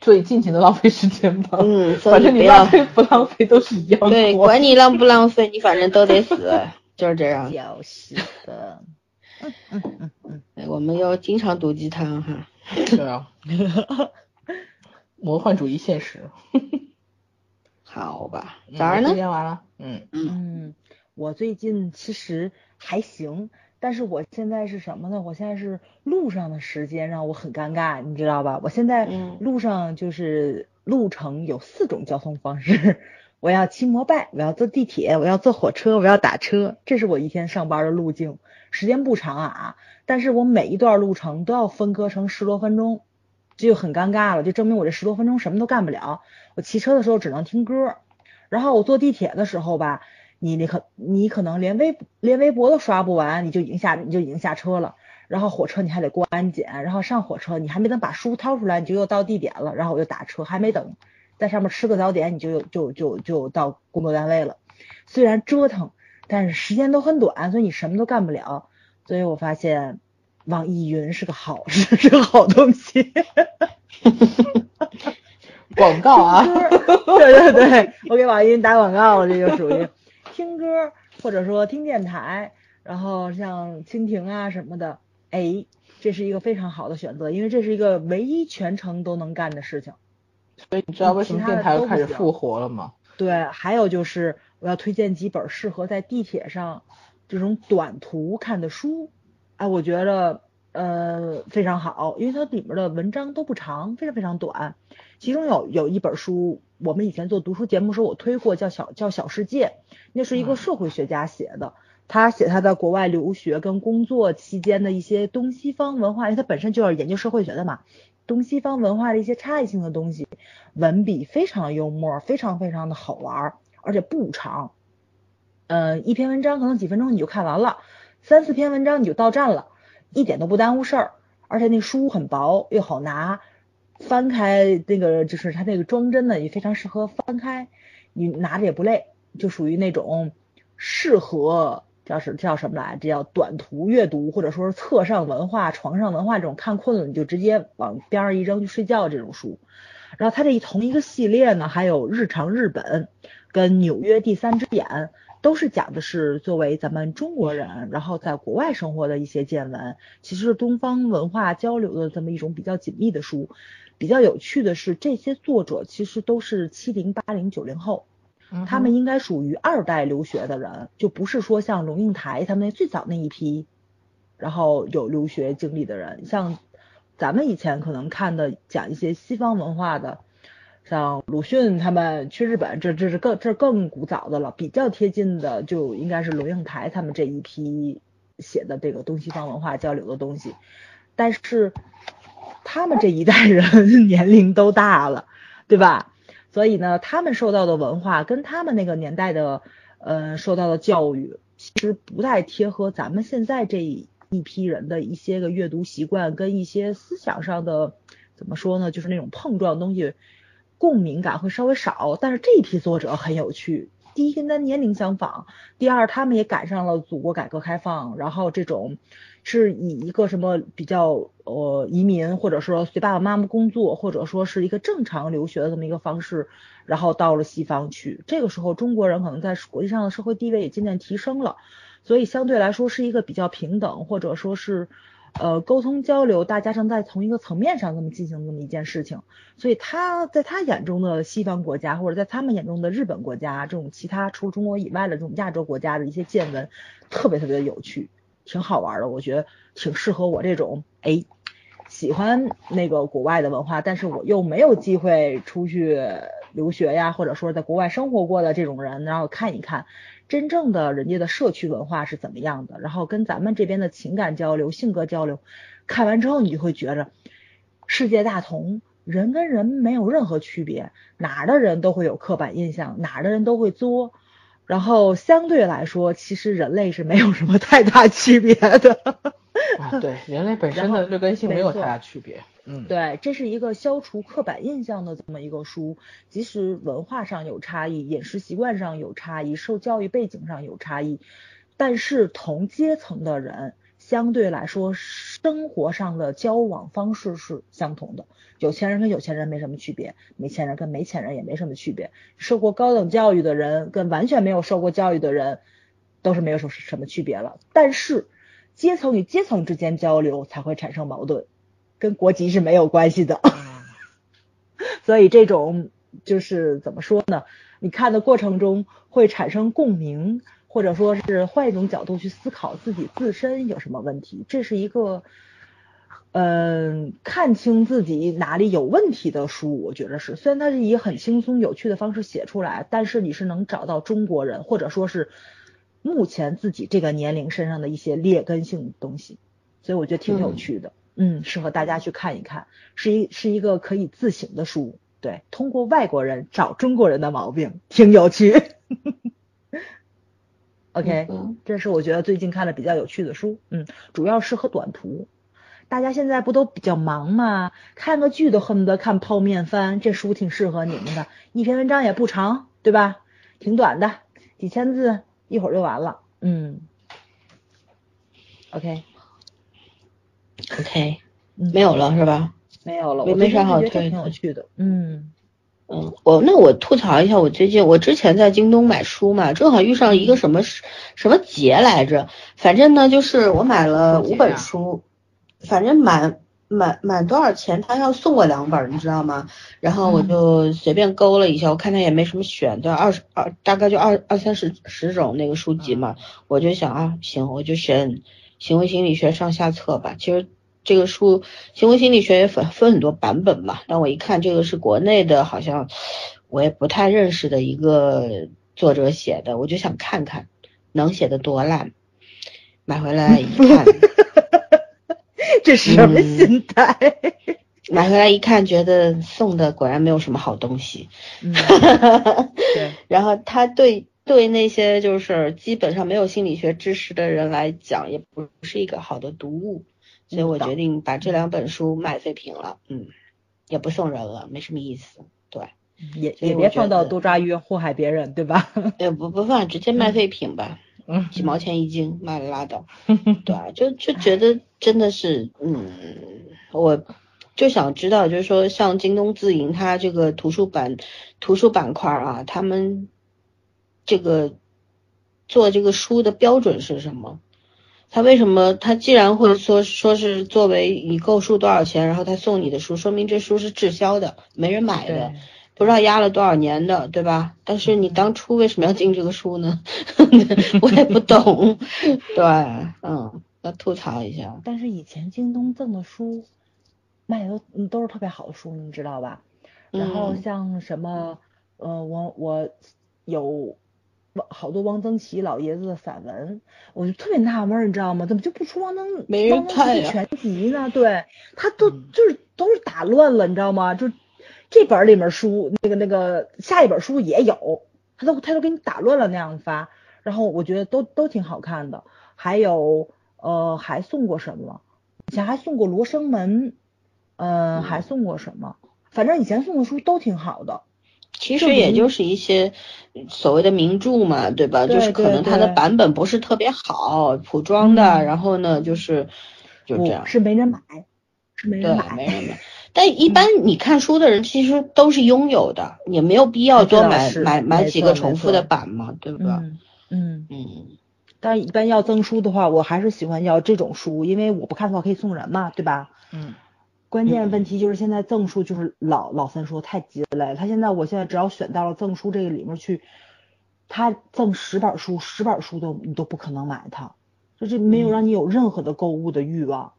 所以尽情的浪费时间吧。嗯，反正你浪费不浪费都是一样的。对，管你浪不浪费，你反正都得死，就是这样。就是的。嗯嗯嗯嗯，我们要经常毒鸡汤哈。对啊。魔幻主义现实。好吧，早上呢？时间完了。嗯嗯，我最近其实还行，但是我现在是什么呢？我现在是路上的时间让我很尴尬，你知道吧？我现在路上就是路程有四种交通方式，我要骑摩拜，我要坐地铁，我要坐火车，我要打车，这是我一天上班的路径，时间不长啊，但是我每一段路程都要分割成十多分钟。这就很尴尬了，就证明我这十多分钟什么都干不了。我骑车的时候只能听歌，然后我坐地铁的时候吧，你你可你可能连微连微博都刷不完，你就已经下你就已经下车了。然后火车你还得过安检，然后上火车你还没等把书掏出来，你就又到地点了。然后我就打车，还没等在上面吃个早点，你就就就就到工作单位了。虽然折腾，但是时间都很短，所以你什么都干不了。所以我发现。网易云是个好是 是个好东西，广告啊，对对对，我给网易云打广告了，这就属于听歌或者说听电台，然后像蜻蜓啊什么的，哎，这是一个非常好的选择，因为这是一个唯一全程都能干的事情。所以你知道为什么电台又开始复活了吗？对，还有就是我要推荐几本适合在地铁上这种短途看的书。哎，我觉得呃非常好，因为它里面的文章都不长，非常非常短。其中有有一本书，我们以前做读书节目时候我推过，叫小叫小世界，那是一个社会学家写的，他写他在国外留学跟工作期间的一些东西方文化，因为他本身就是研究社会学的嘛，东西方文化的一些差异性的东西，文笔非常幽默，非常非常的好玩，而且不长，嗯，一篇文章可能几分钟你就看完了。三四篇文章你就到站了，一点都不耽误事儿，而且那书很薄又好拿，翻开那个就是它那个装帧呢也非常适合翻开，你拿着也不累，就属于那种适合叫是叫什么来，这叫短途阅读或者说是侧上文化、床上文化这种看困了你就直接往边上一扔就睡觉这种书。然后它这一同一个系列呢，还有日常日本跟纽约第三只眼。都是讲的是作为咱们中国人，然后在国外生活的一些见闻，其实是东方文化交流的这么一种比较紧密的书。比较有趣的是，这些作者其实都是七零八零九零后，他们应该属于二代留学的人，就不是说像龙应台他们那最早那一批，然后有留学经历的人。像咱们以前可能看的讲一些西方文化的。像鲁迅他们去日本，这这是更这更古早的了，比较贴近的就应该是龙应台他们这一批写的这个东西方文化交流的东西。但是他们这一代人 年龄都大了，对吧？所以呢，他们受到的文化跟他们那个年代的呃受到的教育，其实不太贴合咱们现在这一批人的一些个阅读习惯跟一些思想上的怎么说呢？就是那种碰撞东西。共鸣感会稍微少，但是这一批作者很有趣。第一，跟他年龄相仿；第二，他们也赶上了祖国改革开放，然后这种是以一个什么比较呃移民，或者说随爸爸妈妈工作，或者说是一个正常留学的这么一个方式，然后到了西方去。这个时候，中国人可能在国际上的社会地位也渐渐提升了，所以相对来说是一个比较平等，或者说是。呃，沟通交流，大家正在同一个层面上这么进行这么一件事情，所以他在他眼中的西方国家，或者在他们眼中的日本国家，这种其他除中国以外的这种亚洲国家的一些见闻，特别特别的有趣，挺好玩的，我觉得挺适合我这种哎喜欢那个国外的文化，但是我又没有机会出去留学呀，或者说在国外生活过的这种人，然后看一看真正的人家的社区文化是怎么样的，然后跟咱们这边的情感交流、性格交流，看完之后你就会觉着世界大同，人跟人没有任何区别，哪儿的人都会有刻板印象，哪儿的人都会作。然后相对来说，其实人类是没有什么太大区别的。啊，对，人类本身的劣根性没有太大区别。嗯，对，这是一个消除刻板印象的这么一个书。即使文化上有差异，饮食习惯上有差异，受教育背景上有差异，但是同阶层的人相对来说，生活上的交往方式是相同的。有钱人跟有钱人没什么区别，没钱人跟没钱人也没什么区别。受过高等教育的人跟完全没有受过教育的人都是没有什什么区别了。但是阶层与阶层之间交流才会产生矛盾，跟国籍是没有关系的。所以这种就是怎么说呢？你看的过程中会产生共鸣，或者说是换一种角度去思考自己自身有什么问题，这是一个。嗯，看清自己哪里有问题的书，我觉得是。虽然它是以很轻松有趣的方式写出来，但是你是能找到中国人或者说是目前自己这个年龄身上的一些劣根性东西，所以我觉得挺有趣的。嗯，适合大家去看一看，是一是一个可以自省的书。对，通过外国人找中国人的毛病，挺有趣。OK，这是我觉得最近看的比较有趣的书。嗯，主要适合短途。大家现在不都比较忙吗？看个剧都恨不得看泡面番，这书挺适合你们的，一篇文章也不长，对吧？挺短的，几千字，一会儿就完了。嗯，OK，OK，没有了是吧？没有了，没没啥好推，挺有趣的。嗯嗯，我那我吐槽一下，我最近我之前在京东买书嘛，正好遇上一个什么什么节来着，反正呢就是我买了五本书。反正满满满多少钱，他要送我两本，你知道吗？然后我就随便勾了一下，我看他也没什么选，就，二十二大概就二二三十十种那个书籍嘛，我就想啊，行，我就选行为心理学上下册吧。其实这个书行为心理学也分分很多版本嘛，但我一看这个是国内的，好像我也不太认识的一个作者写的，我就想看看能写的多烂，买回来一看。这是什么心态？买回来一看，觉得送的果然没有什么好东西。对，然后他对对那些就是基本上没有心理学知识的人来讲，也不是一个好的读物。所以我决定把这两本书卖废品了。嗯，也不送人了，没什么意思。对，也也别放到多抓鱼祸害别人，对吧？也 不不放，直接卖废品吧。嗯，几毛钱一斤，卖了拉倒。对啊，就就觉得真的是，嗯，我就想知道，就是说像京东自营它这个图书版图书板块啊，他们这个做这个书的标准是什么？他为什么他既然会说说是作为你购书多少钱，然后他送你的书，说明这书是滞销的，没人买的。不知道压了多少年的，对吧？但是你当初为什么要进这个书呢？我也不懂。对，嗯，要吐槽一下。但是以前京东赠的书卖的都都是特别好的书，你知道吧？然后像什么，呃，我我有汪好多汪曾祺老爷子的散文，我就特别纳闷，你知道吗？怎么就不出汪曾汪曾祺全集呢？对他都就是都是打乱了，你知道吗？就。这本里面书，那个那个下一本书也有，他都他都给你打乱了那样发，然后我觉得都都挺好看的。还有呃还送过什么？以前还送过《罗生门》，呃还送过什么？反正以前送的书都挺好的。其实也就是一些所谓的名著嘛，对吧？就是可能它的版本不是特别好，普装的，然后呢就是就这样。是没人买，是没人买，没人买。但一般你看书的人其实都是拥有的，也没有必要多买买买几个重复的版嘛，对吧？嗯嗯。但一般要赠书的话，我还是喜欢要这种书，因为我不看的话可以送人嘛，对吧？嗯。关键问题就是现在赠书就是老老三说太鸡肋，他现在我现在只要选到了赠书这个里面去，他赠十本书，十本书都你都不可能买它，就是没有让你有任何的购物的欲望。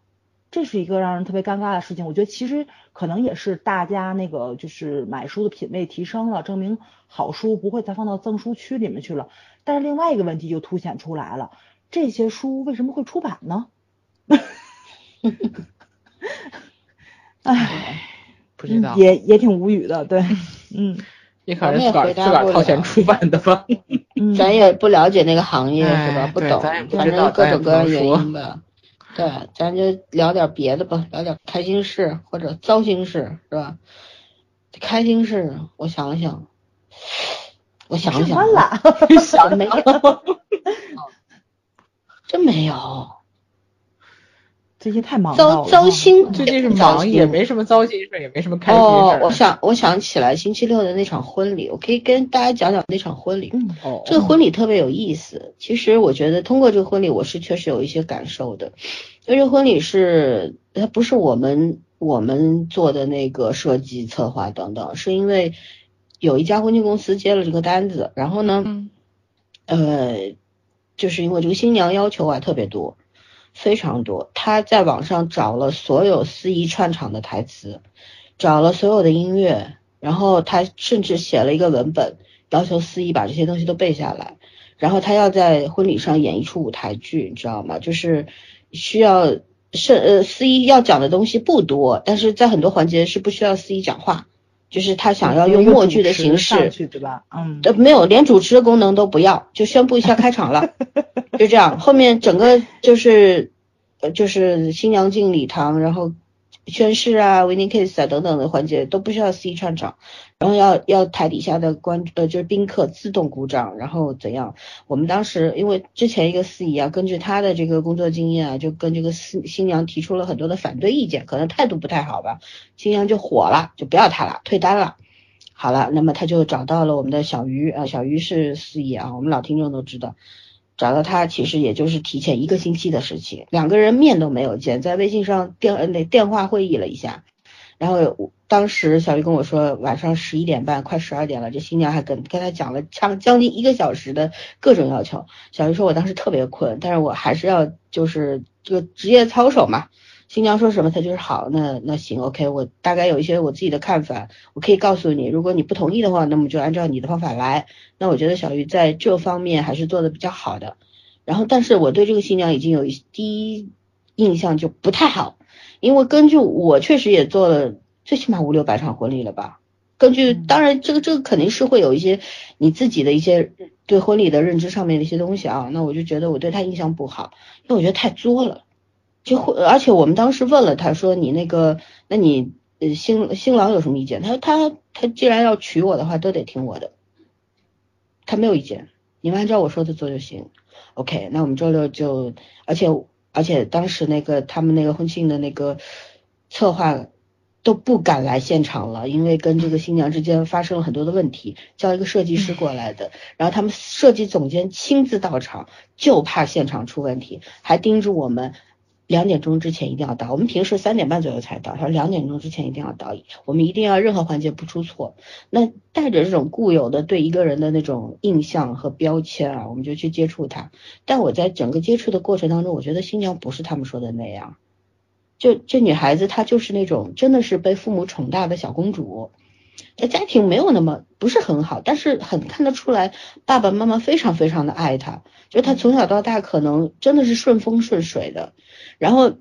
这是一个让人特别尴尬的事情。我觉得其实可能也是大家那个就是买书的品味提升了，证明好书不会再放到赠书区里面去了。但是另外一个问题就凸显出来了，这些书为什么会出版呢？唉，不知道，也也挺无语的，对，嗯，也可能自个儿自个儿掏钱出版的吧。咱也不了解那个行业是吧？不懂，反正各种各样原因吧。对，咱就聊点别的吧，聊点开心事或者糟心事，是吧？开心事，我想想，我想想，想 没有，真没有。最近太忙，糟 糟心。最近是忙，也没什么糟心事，也没什么开心事。哦，我想，我想起来星期六的那场婚礼，我可以跟大家讲讲那场婚礼。嗯，哦，这个婚礼特别有意思。其实我觉得通过这个婚礼，我是确实有一些感受的。因为这婚礼是它不是我们我们做的那个设计策划等等，是因为有一家婚庆公司接了这个单子，然后呢，呃，就是因为这个新娘要求啊特别多。非常多，他在网上找了所有司仪串场的台词，找了所有的音乐，然后他甚至写了一个文本，要求司仪把这些东西都背下来。然后他要在婚礼上演一出舞台剧，你知道吗？就是需要是呃司仪要讲的东西不多，但是在很多环节是不需要司仪讲话，就是他想要用默剧的形式，对吧？嗯，没有，连主持的功能都不要，就宣布一下开场了。就这样，后面整个就是呃，就是新娘进礼堂，然后宣誓啊、winning kiss 啊等等的环节都不需要司仪串场，然后要要台底下的观呃就是宾客自动鼓掌，然后怎样？我们当时因为之前一个司仪啊，根据他的这个工作经验啊，就跟这个新新娘提出了很多的反对意见，可能态度不太好吧，新娘就火了，就不要他了，退单了。好了，那么他就找到了我们的小鱼啊，小鱼是司仪啊，我们老听众都知道。找到他其实也就是提前一个星期的事情，两个人面都没有见，在微信上电那电话会议了一下，然后当时小鱼跟我说晚上十一点半快十二点了，这新娘还跟跟他讲了将将近一个小时的各种要求，小鱼说我当时特别困，但是我还是要就是这个职业操守嘛。新娘说什么，他就是好，那那行，OK，我大概有一些我自己的看法，我可以告诉你，如果你不同意的话，那么就按照你的方法来。那我觉得小鱼在这方面还是做的比较好的。然后，但是我对这个新娘已经有一第一印象就不太好，因为根据我确实也做了最起码五六百场婚礼了吧。根据当然这个这个肯定是会有一些你自己的一些对婚礼的认知上面的一些东西啊。那我就觉得我对他印象不好，因为我觉得太作了。就会，而且我们当时问了他说：“你那个，那你呃新新郎有什么意见？”他说：“他他既然要娶我的话，都得听我的，他没有意见，你们按照我说的做就行。”OK，那我们周六就，而且而且当时那个他们那个婚庆的那个策划都不敢来现场了，因为跟这个新娘之间发生了很多的问题，叫一个设计师过来的，然后他们设计总监亲自到场，就怕现场出问题，还叮嘱我们。两点钟之前一定要到，我们平时三点半左右才到，他说两点钟之前一定要到，我们一定要任何环节不出错。那带着这种固有的对一个人的那种印象和标签啊，我们就去接触他。但我在整个接触的过程当中，我觉得新娘不是他们说的那样，就这女孩子她就是那种真的是被父母宠大的小公主。他家庭没有那么不是很好，但是很看得出来，爸爸妈妈非常非常的爱他，就他从小到大可能真的是顺风顺水的。然后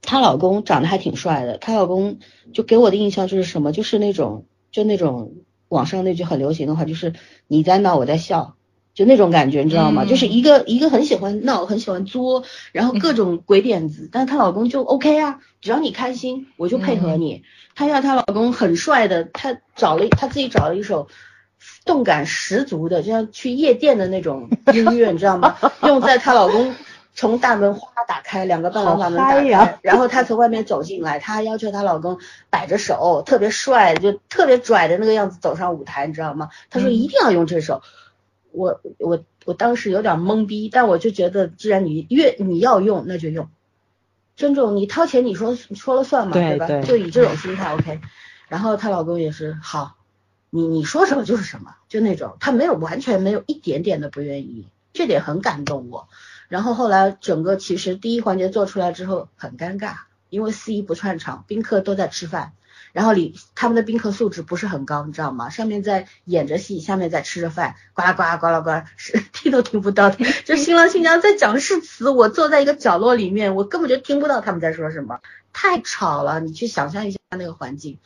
她老公长得还挺帅的，她老公就给我的印象就是什么，就是那种就那种网上那句很流行的话，就是你在闹我在笑，就那种感觉，你知道吗？就是一个一个很喜欢闹，很喜欢作，然后各种鬼点子，但是她老公就 OK 啊，只要你开心，我就配合你。她要她老公很帅的，她找了她自己找了一首动感十足的，就像去夜店的那种音乐，你知道吗？用在她老公从大门哗打开，两个半廊大门打开，然后她从外面走进来，她要求她老公摆着手，特别帅，就特别拽的那个样子走上舞台，你知道吗？她说一定要用这首，我我我当时有点懵逼，但我就觉得既然你越你要用，那就用。尊重你掏钱，你说说了算嘛，对吧？就以这种心态，OK。然后她老公也是好，你你说什么就是什么，就那种，他没有完全没有一点点的不愿意，这点很感动我。然后后来整个其实第一环节做出来之后很尴尬，因为司仪不串场，宾客都在吃饭，然后里他们的宾客素质不是很高，你知道吗？上面在演着戏，下面在吃着饭，呱啦呱啦呱啦呱啦，是 听都听不到。就新郎新娘在讲誓词，我坐在一个角落里面，我根本就听不到他们在说什么，太吵了。你去想象一下那个环境，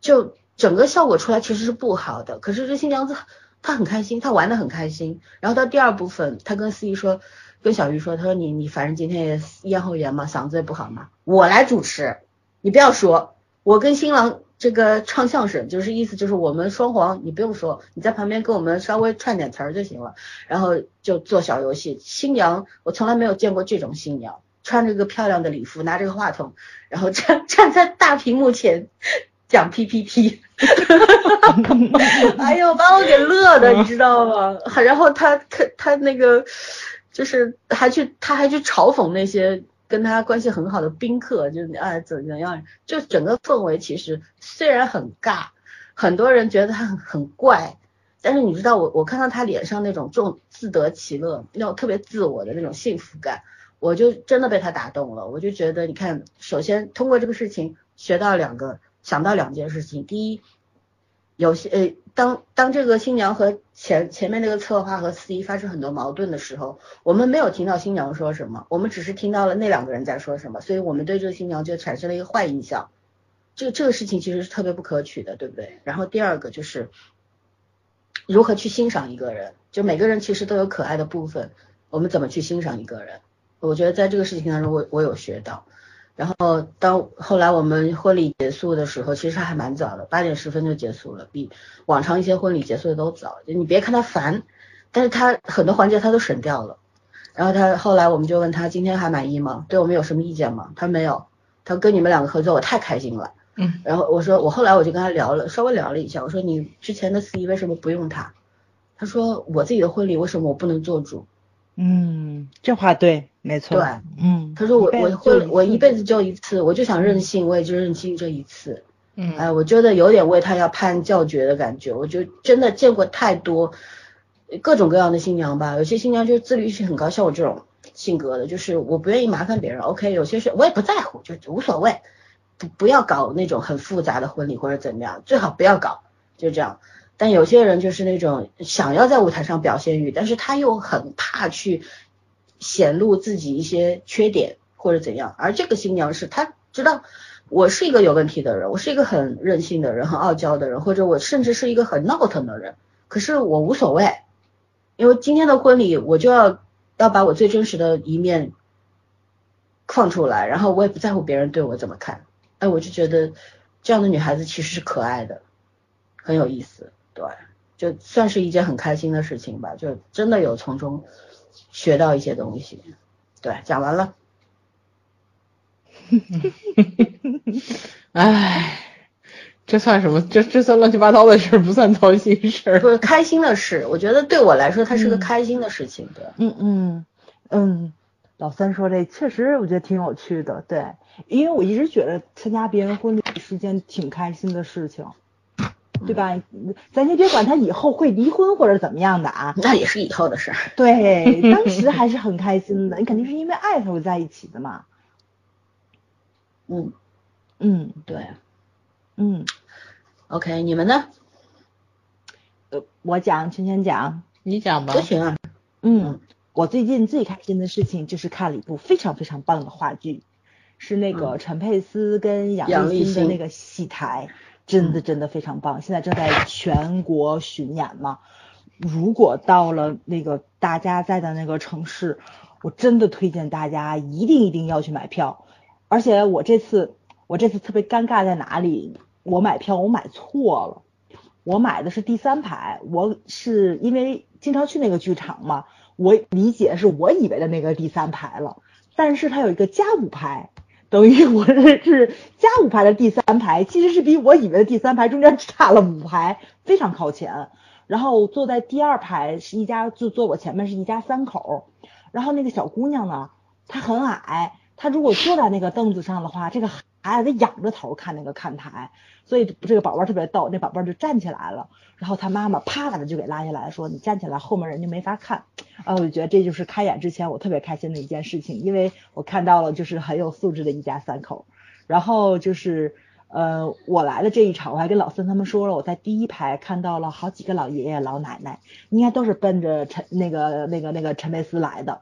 就整个效果出来其实是不好的。可是这新娘子她很开心，她玩的很开心。然后到第二部分，她跟司仪说。跟小鱼说，他说你你反正今天也咽喉炎嘛，嗓子也不好嘛，我来主持，你不要说，我跟新郎这个唱相声，就是意思就是我们双簧，你不用说，你在旁边跟我们稍微串点词儿就行了，然后就做小游戏。新娘，我从来没有见过这种新娘，穿着个漂亮的礼服，拿着个话筒，然后站 站在大屏幕前讲 PPT，哎呦，把我给乐的，你知道吗？然后他他他那个。就是还去，他还去嘲讽那些跟他关系很好的宾客，就是啊怎怎样，就整个氛围其实虽然很尬，很多人觉得他很很怪，但是你知道我我看到他脸上那种重自得其乐，那种特别自我的那种幸福感，我就真的被他打动了。我就觉得你看，首先通过这个事情学到两个，想到两件事情，第一。有些呃，当当这个新娘和前前面那个策划和司仪发生很多矛盾的时候，我们没有听到新娘说什么，我们只是听到了那两个人在说什么，所以我们对这个新娘就产生了一个坏印象。这个这个事情其实是特别不可取的，对不对？然后第二个就是如何去欣赏一个人，就每个人其实都有可爱的部分，我们怎么去欣赏一个人？我觉得在这个事情当中，我我有学到。然后当后来我们婚礼结束的时候，其实还蛮早的，八点十分就结束了，比往常一些婚礼结束的都早。你别看他烦，但是他很多环节他都省掉了。然后他后来我们就问他今天还满意吗？对我们有什么意见吗？他没有，他跟你们两个合作我太开心了。嗯。然后我说我后来我就跟他聊了，稍微聊了一下，我说你之前的司仪为什么不用他？他说我自己的婚礼为什么我不能做主？嗯，这话对。没错，对，嗯，他说我我会我一辈子就一次，我就想任性，我也就任性这一次，嗯，哎，我觉得有点为他要判教决的感觉，我就真的见过太多各种各样的新娘吧，有些新娘就是自律性很高，像我这种性格的，就是我不愿意麻烦别人，OK，有些事我也不在乎，就无所谓，不不要搞那种很复杂的婚礼或者怎么样，最好不要搞，就这样。但有些人就是那种想要在舞台上表现欲，但是他又很怕去。显露自己一些缺点或者怎样，而这个新娘是她知道我是一个有问题的人，我是一个很任性的人，很傲娇的人，或者我甚至是一个很闹腾的人，可是我无所谓，因为今天的婚礼我就要要把我最真实的一面放出来，然后我也不在乎别人对我怎么看，哎，我就觉得这样的女孩子其实是可爱的，很有意思，对，就算是一件很开心的事情吧，就真的有从中。学到一些东西，对，讲完了。唉，这算什么？这这算乱七八糟的事，不算糟心事儿。不是开心的事，我觉得对我来说，它是个开心的事情。对，嗯嗯嗯，老三说这确实，我觉得挺有趣的。对，因为我一直觉得参加别人婚礼是件挺开心的事情。对吧？咱先别管他以后会离婚或者怎么样的啊，那也是以后的事儿。对，当时还是很开心的，你肯定是因为爱才会在一起的嘛。嗯嗯，对，嗯，OK，你们呢？呃，我讲，圈圈讲，你讲吧。都行啊。嗯，我最近最开心的事情就是看了一部非常非常棒的话剧，是那个陈佩斯跟杨丽欣的那个戏台。真的真的非常棒，现在正在全国巡演嘛。如果到了那个大家在的那个城市，我真的推荐大家一定一定要去买票。而且我这次我这次特别尴尬在哪里？我买票我买错了，我买的是第三排。我是因为经常去那个剧场嘛，我理解是我以为的那个第三排了，但是它有一个加五排。等于我这是加五排的第三排，其实是比我以为的第三排中间差了五排，非常靠前。然后坐在第二排是一家，就坐我前面是一家三口。然后那个小姑娘呢，她很矮，她如果坐在那个凳子上的话，这个孩子得仰着头看那个看台，所以这个宝宝特别逗，那宝宝就站起来了，然后他妈妈啪把他就给拉下来，说你站起来，后面人就没法看。啊，我就觉得这就是开演之前我特别开心的一件事情，因为我看到了就是很有素质的一家三口。然后就是呃，我来的这一场，我还跟老孙他们说了，我在第一排看到了好几个老爷爷老奶奶，应该都是奔着陈那个那个那个陈佩斯来的。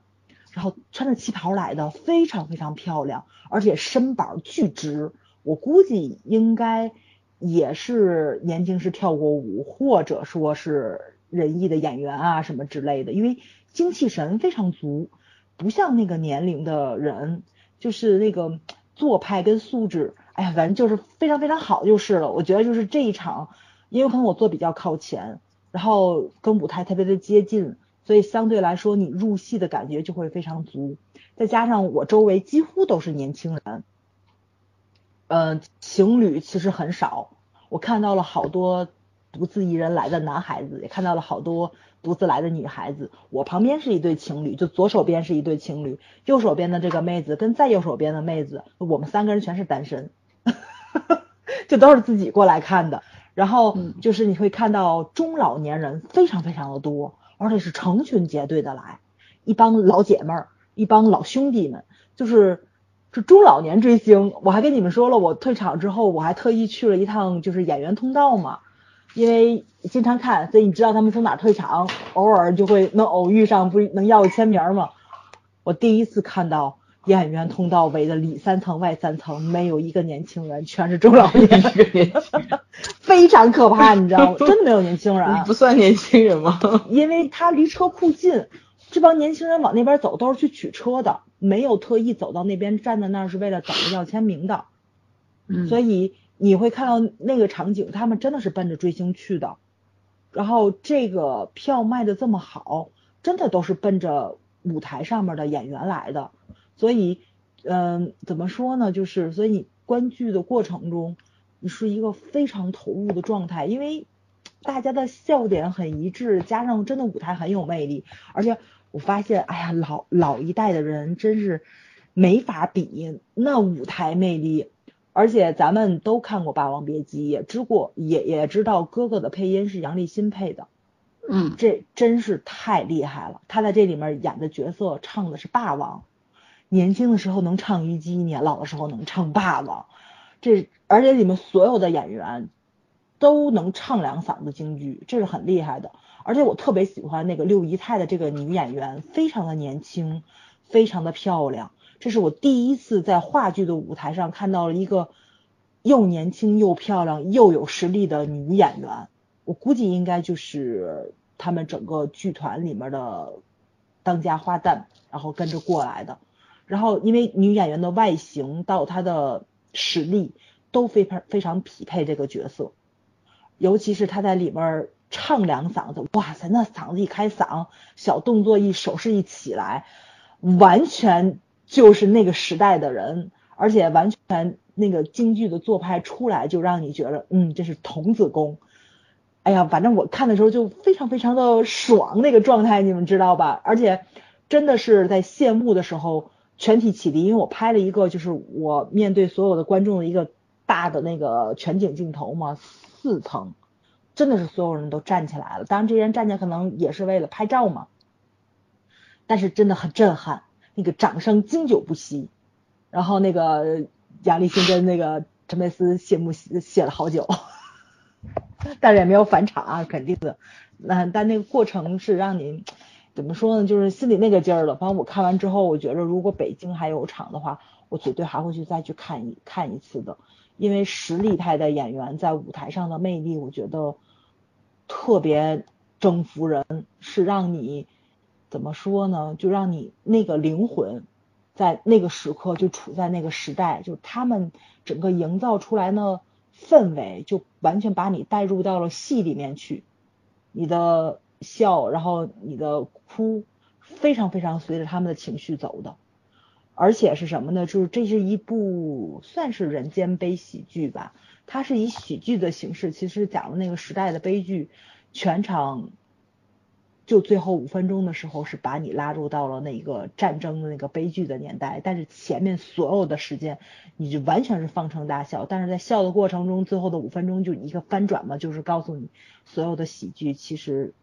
然后穿着旗袍来的，非常非常漂亮，而且身板巨直。我估计应该也是年轻时跳过舞，或者说是仁义的演员啊什么之类的，因为精气神非常足，不像那个年龄的人，就是那个做派跟素质，哎呀，反正就是非常非常好就是了。我觉得就是这一场，因为可能我坐比较靠前，然后跟舞台特别的接近。所以相对来说，你入戏的感觉就会非常足，再加上我周围几乎都是年轻人，嗯，情侣其实很少，我看到了好多独自一人来的男孩子，也看到了好多独自来的女孩子。我旁边是一对情侣，就左手边是一对情侣，右手边的这个妹子跟再右手边的妹子，我们三个人全是单身，就都是自己过来看的。然后就是你会看到中老年人非常非常的多。而且是成群结队的来，一帮老姐妹儿，一帮老兄弟们，就是这中老年追星。我还跟你们说了，我退场之后，我还特意去了一趟就是演员通道嘛，因为经常看，所以你知道他们从哪退场，偶尔就会能偶遇上，不能要个签名吗？我第一次看到。演员通道围的里三层外三层，没有一个年轻人，全是中老年人，非常可怕，你知道吗？真的没有年轻人，不算年轻人吗？因为他离车库近，这帮年轻人往那边走都是去取车的，没有特意走到那边站在那儿是为了等着要签名的。嗯，所以你会看到那个场景，他们真的是奔着追星去的。然后这个票卖的这么好，真的都是奔着舞台上面的演员来的。所以，嗯，怎么说呢？就是，所以你观剧的过程中，你是一个非常投入的状态，因为大家的笑点很一致，加上真的舞台很有魅力，而且我发现，哎呀，老老一代的人真是没法比那舞台魅力，而且咱们都看过《霸王别姬》，也知过，也也知道哥哥的配音是杨立新配的，嗯，这真是太厉害了，他在这里面演的角色唱的是霸王。年轻的时候能唱虞姬，年老的时候能唱霸王，这而且你们所有的演员都能唱两嗓子京剧，这是很厉害的。而且我特别喜欢那个六姨太的这个女演员，非常的年轻，非常的漂亮。这是我第一次在话剧的舞台上看到了一个又年轻又漂亮又有实力的女演员。我估计应该就是他们整个剧团里面的当家花旦，然后跟着过来的。然后，因为女演员的外形到她的实力都非常非常匹配这个角色，尤其是她在里面唱两嗓子，哇塞，那嗓子一开嗓，小动作一手势一起来，完全就是那个时代的人，而且完全那个京剧的做派出来，就让你觉得，嗯，这是童子功。哎呀，反正我看的时候就非常非常的爽，那个状态你们知道吧？而且真的是在谢幕的时候。全体起立，因为我拍了一个，就是我面对所有的观众的一个大的那个全景镜头嘛，四层，真的是所有人都站起来了。当然，这些人站起来可能也是为了拍照嘛，但是真的很震撼，那个掌声经久不息。然后那个杨立新跟那个陈佩斯谢幕谢了好久，但是也没有返场啊，肯定的。那但那个过程是让您。怎么说呢？就是心里那个劲儿了。反正我看完之后，我觉着如果北京还有场的话，我绝对还会去再去看一看一次的。因为实力派的演员在舞台上的魅力，我觉得特别征服人，是让你怎么说呢？就让你那个灵魂在那个时刻就处在那个时代，就他们整个营造出来的氛围，就完全把你带入到了戏里面去，你的。笑，然后你的哭，非常非常随着他们的情绪走的，而且是什么呢？就是这是一部算是人间悲喜剧吧，它是以喜剧的形式，其实讲了那个时代的悲剧，全场就最后五分钟的时候是把你拉入到了那个战争的那个悲剧的年代，但是前面所有的时间你就完全是放声大笑，但是在笑的过程中，最后的五分钟就一个翻转嘛，就是告诉你所有的喜剧其实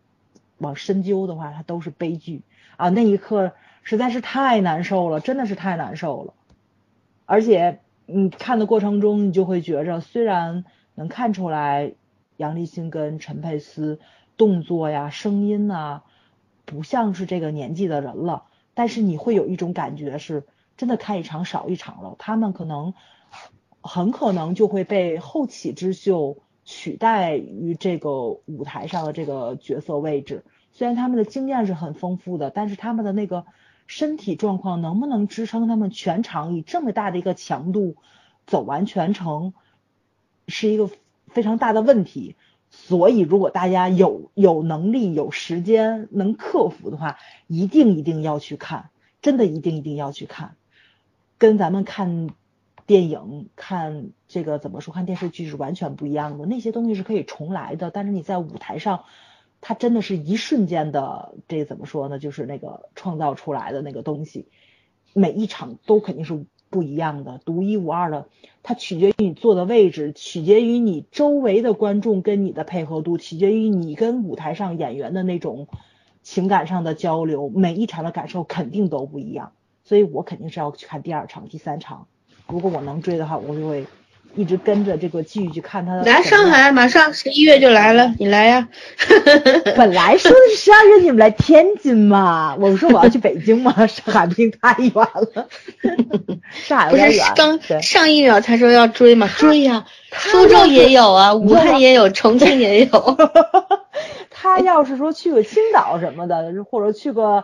往深究的话，它都是悲剧啊！那一刻实在是太难受了，真的是太难受了，而且你看的过程中，你就会觉着虽然能看出来杨立新跟陈佩斯。动作呀，声音呐，不像是这个年纪的人了。但是你会有一种感觉，是真的看一场少一场了。他们可能很可能就会被后起之秀取代于这个舞台上的这个角色位置。虽然他们的经验是很丰富的，但是他们的那个身体状况能不能支撑他们全场以这么大的一个强度走完全程，是一个非常大的问题。所以，如果大家有有能力、有时间能克服的话，一定一定要去看，真的一定一定要去看。跟咱们看电影、看这个怎么说、看电视剧是完全不一样的。那些东西是可以重来的，但是你在舞台上，它真的是一瞬间的，这怎么说呢？就是那个创造出来的那个东西，每一场都肯定是。不一样的，独一无二的，它取决于你坐的位置，取决于你周围的观众跟你的配合度，取决于你跟舞台上演员的那种情感上的交流，每一场的感受肯定都不一样，所以我肯定是要去看第二场、第三场，如果我能追的话，我就会。一直跟着这个继续去看他的。来上海，马上十一月就来了，你来呀。本来说的是十二月你们来天津嘛，我说我要去北京嘛，上海不行太远了。上海有点远。不是刚上一秒才说要追嘛，追呀。苏州也有啊，武汉也有，重庆也有。他要是说去个青岛什么的，或者去个。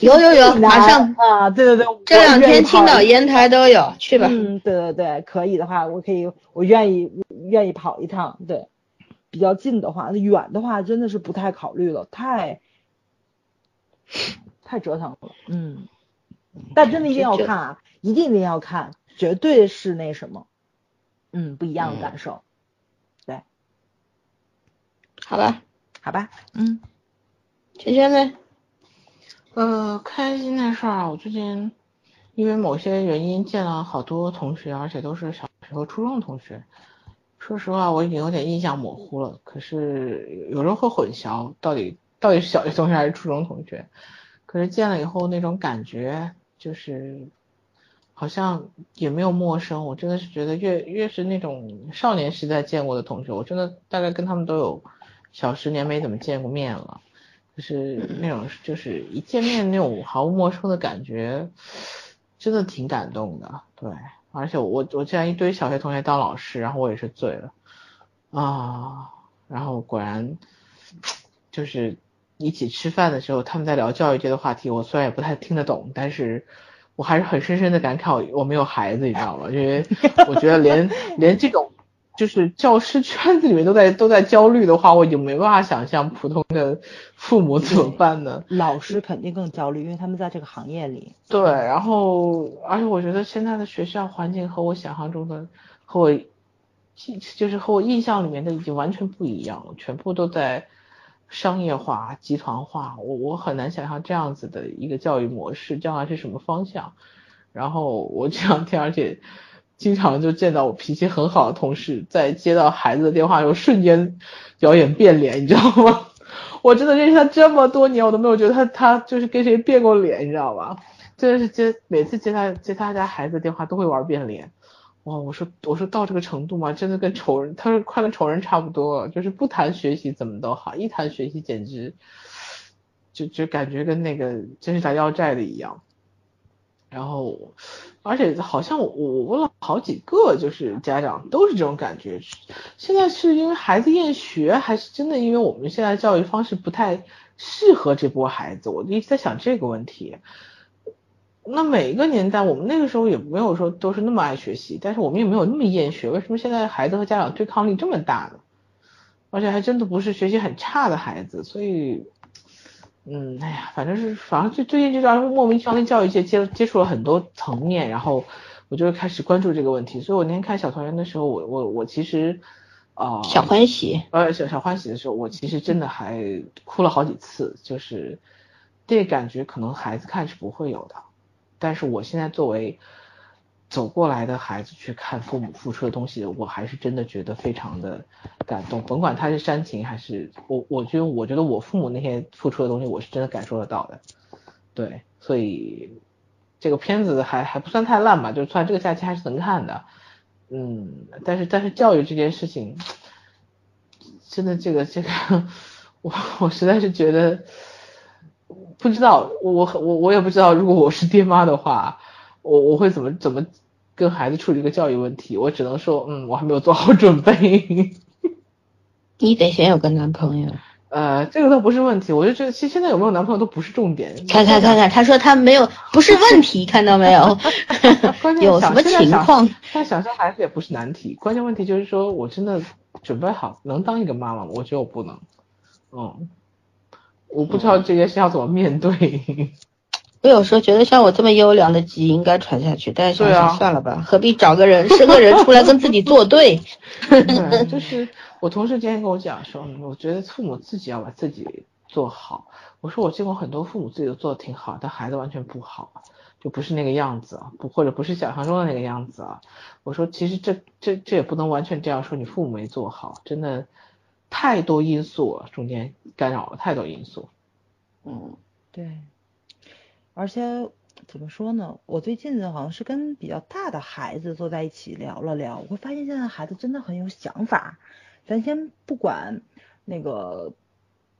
有有有，马上啊！对对对，这两天青岛、烟台都有，去吧。嗯，对对对，可以的话，我可以，我愿意愿意跑一趟。对，比较近的话，远的话真的是不太考虑了，太太折腾了。嗯，但真的一定要看啊，一定一定要看，绝对是那什么，嗯，不一样的感受。对，好吧，好吧，嗯，圈圈呢？呃，开心的事儿，我最近因为某些原因见了好多同学，而且都是小学和初中同学。说实话，我已经有点印象模糊了。可是有时候会混淆，到底到底是小学同学还是初中同学。可是见了以后，那种感觉就是好像也没有陌生。我真的是觉得，越越是那种少年时代见过的同学，我真的大概跟他们都有小十年没怎么见过面了。就是那种，就是一见面那种毫无陌生的感觉，真的挺感动的。对，而且我我见一堆小学同学当老师，然后我也是醉了啊。然后果然，就是一起吃饭的时候，他们在聊教育界的话题，我虽然也不太听得懂，但是我还是很深深的感慨我没有孩子，你知道吗？因为我觉得连 连这种。就是教师圈子里面都在都在焦虑的话，我已经没办法想象普通的父母怎么办呢？老师肯定更焦虑，因为他们在这个行业里。对，然后而且我觉得现在的学校环境和我想象中的和我就是和我印象里面的已经完全不一样了，全部都在商业化、集团化。我我很难想象这样子的一个教育模式将来是什么方向。然后我这两天而且。经常就见到我脾气很好的同事，在接到孩子的电话时候，瞬间 表演变脸，你知道吗？我真的认识他这么多年，我都没有觉得他他就是跟谁变过脸，你知道吧？真的是接每次接他接他家孩子的电话都会玩变脸，哇！我说我说到这个程度吗？真的跟仇人，他说快跟仇人差不多，就是不谈学习怎么都好，一谈学习简直就就感觉跟那个真是来要债的一样。然后，而且好像我我问了好几个，就是家长都是这种感觉。现在是因为孩子厌学，还是真的因为我们现在教育方式不太适合这波孩子？我一直在想这个问题。那每一个年代，我们那个时候也没有说都是那么爱学习，但是我们也没有那么厌学。为什么现在孩子和家长对抗力这么大呢？而且还真的不是学习很差的孩子，所以。嗯，哎呀，反正是，反正最最近就让人莫名其妙跟教育界接接触了很多层面，然后我就开始关注这个问题。所以我那天看小团圆的时候，我我我其实啊、小欢喜，呃，小小欢喜的时候，我其实真的还哭了好几次，就是这感觉可能孩子看是不会有的，但是我现在作为走过来的孩子去看父母付出的东西，我还是真的觉得非常的感动，甭管他是煽情还是我，我觉得我觉得我父母那些付出的东西，我是真的感受得到的，对，所以这个片子还还不算太烂吧，就算这个假期还是能看的。嗯，但是但是教育这件事情，真的这个这个，我我实在是觉得不知道，我我我也不知道，如果我是爹妈的话，我我会怎么怎么跟孩子处理这个教育问题？我只能说，嗯，我还没有做好准备。你得先有个男朋友。呃，这个倒不是问题，我就觉得其实现在有没有男朋友都不是重点。看看看看，他说他没有，不是问题，看到没有？有什么情况？他想生孩子也不是难题，关键问题就是说我真的准备好能当一个妈妈吗？我觉得我不能。嗯，我不知道这件事要怎么面对。我有时候觉得像我这么优良的基因应该传下去，但是想想啊算了吧，何必找个人生个人出来跟自己作对？对，就是我同事今天跟我讲说，嗯我觉得父母自己要把自己做好。我说我见过很多父母自己都做的挺好，但孩子完全不好，就不是那个样子啊，不或者不是想象中的那个样子啊。我说其实这这这也不能完全这样说，你父母没做好，真的太多因素了，中间干扰了太多因素。嗯，对，而且怎么说呢？我最近呢，好像是跟比较大的孩子坐在一起聊了聊，我会发现现在孩子真的很有想法。咱先不管那个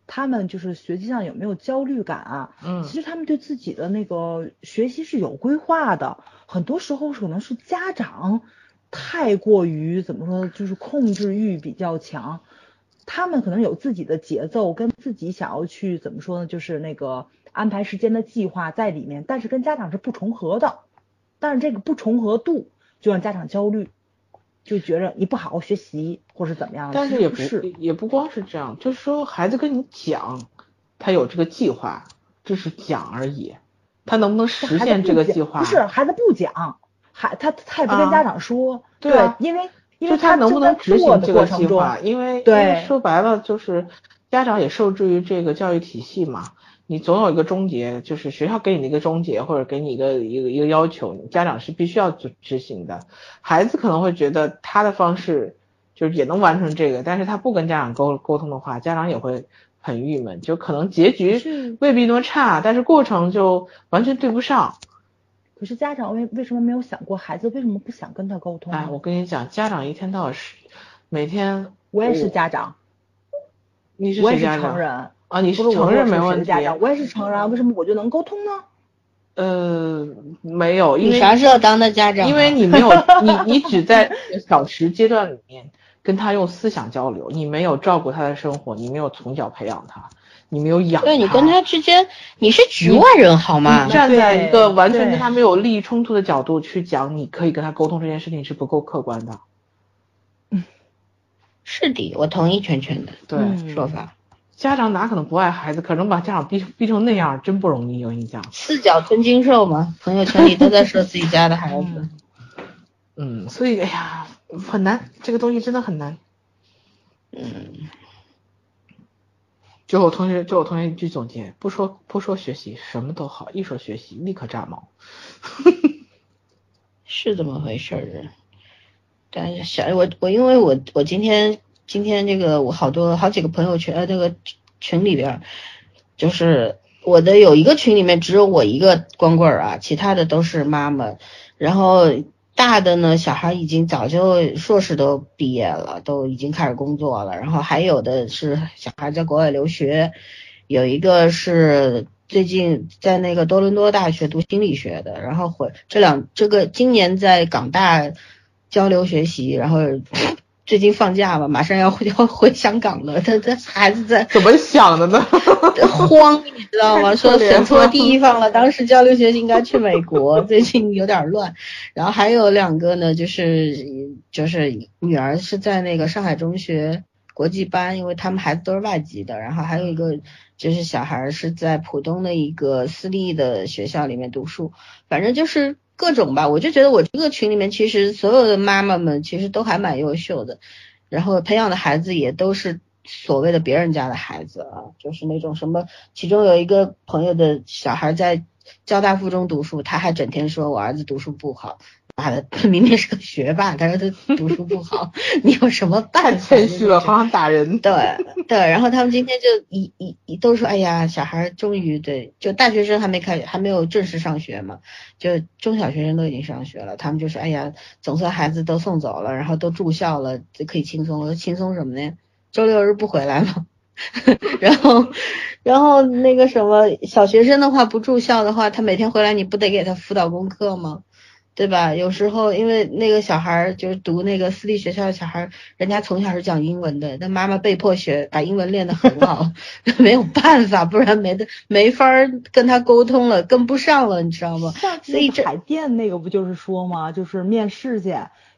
他们就是学习上有没有焦虑感啊，嗯其实他们对自己的那个学习是有规划的，很多时候可能是家长太过于怎么说呢，就是控制欲比较强。他们可能有自己的节奏，跟自己想要去怎么说呢，就是那个安排时间的计划在里面，但是跟家长是不重合的。但是这个不重合度就让家长焦虑，就觉着你不好好学习或是怎么样。但是也不是，也不光是这样，就是说孩子跟你讲，他有这个计划，这是讲而已，他能不能实现这个计划？不是孩子不讲，孩他他也不跟啊家长说，对啊因为因为他能不能执行这个计划？因为对因为说白了就是家长也受制于这个教育体系嘛，你总有一个终结，就是学校给你的一个终结或者给你一个一个一个要求，家长是必须要执执行的。孩子可能会觉得他的方式就是也能完成这个，但是他不跟家长沟沟通的话，家长也会很郁闷，就可能结局未必那么差，但是过程就完全对不上。可是家长为为什么没有想过孩子为什么不想跟他沟通呢？哎，我跟你讲，家长一天到晚是每天我也是家长，你是我也是谁家长成人。啊？你不是我承认没问题我也是成人啊，为什么我就能沟通呢？呃，没有，因你为啥时候当的家长啊？因为你没有你你只在小时阶段里面跟他用思想交流，你没有照顾他的生活，你没有从小培养他，你没有养对你跟他之间，你是局外人好吗？站在一个完全跟他没有利益冲突的角度去讲，你可以跟他沟通这件事情是不够客观的。嗯是的，我同意圈圈的对，嗯说法。家长哪可能不爱孩子？可能把家长逼逼成那样，真不容易。我跟你讲，四脚吞金兽嘛，朋友圈里都在说自己家的孩子。嗯，所以哎呀，很难，这个东西真的很难。嗯，就我同学，就我同学一句总结：不说不说学习，什么都好；一说学习，立刻炸毛。是这么回事儿。但是小我我因为我我今天今天这个我好多好几个朋友圈呃那个群里边，就是我的有一个群里面只有我一个光棍儿啊，其他的都是妈妈，然后大的呢小孩已经早就硕士都毕业了，都已经开始工作了，然后还有的是小孩在国外留学，有一个是最近在那个多伦多大学读心理学的，然后回这两这个今年在港大交流学习，然后最近放假了，马上要回要回香港了，他他孩子在怎么想的呢？慌，你知道吗？说选错了地方了，当时交流学习应该去美国，最近有点乱。然后还有两个呢，就是就是女儿是在那个上海中学国际班，因为他们孩子都是外籍的。然后还有一个就是小孩是在浦东的一个私立的学校里面读书，反正就是各种吧。我就觉得我这个群里面其实所有的妈妈们其实都还蛮优秀的。然后培养的孩子也都是所谓的别人家的孩子啊，就是那种什么，其中有一个朋友的小孩在交大附中读书，他还整天说我儿子读书不好。妈的，他明明是个学霸，他说他读书不好，你有什么办法？谦虚了，好像打人。对对，然后他们今天就一一一都说，哎呀，小孩终于对，就大学生还没开，还没有正式上学嘛，就中小学生都已经上学了，他们就说，哎呀，总算孩子都送走了，然后都住校了，就可以轻松了。轻松什么呢？周六日不回来吗。然后，然后那个什么，小学生的话不住校的话，他每天回来你不得给他辅导功课吗？对吧？有时候因为那个小孩儿就是读那个私立学校的小孩儿，人家从小是讲英文的，但妈妈被迫学，把英文练得很好，没有办法，不然没得没法跟他沟通了，跟不上了，你知道吗？所以海淀那个不就是说吗？就是面试去，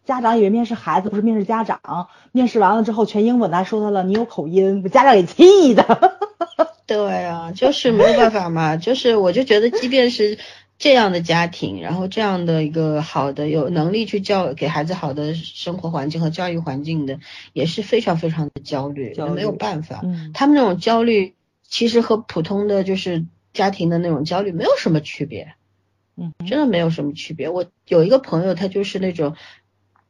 家长以为面试孩子不是面试家长，面试完了之后全英文的，还说他了你有口音，把家长给气的。对啊，就是没有办法嘛，就是我就觉得即便是。这样的家庭，然后这样的一个好的有能力去教给孩子好的生活环境和教育环境的，也是非常非常的焦虑，没有办法。他们那种焦虑其实和普通的就是家庭的那种焦虑没有什么区别，嗯，真的没有什么区别。我有一个朋友，他就是那种，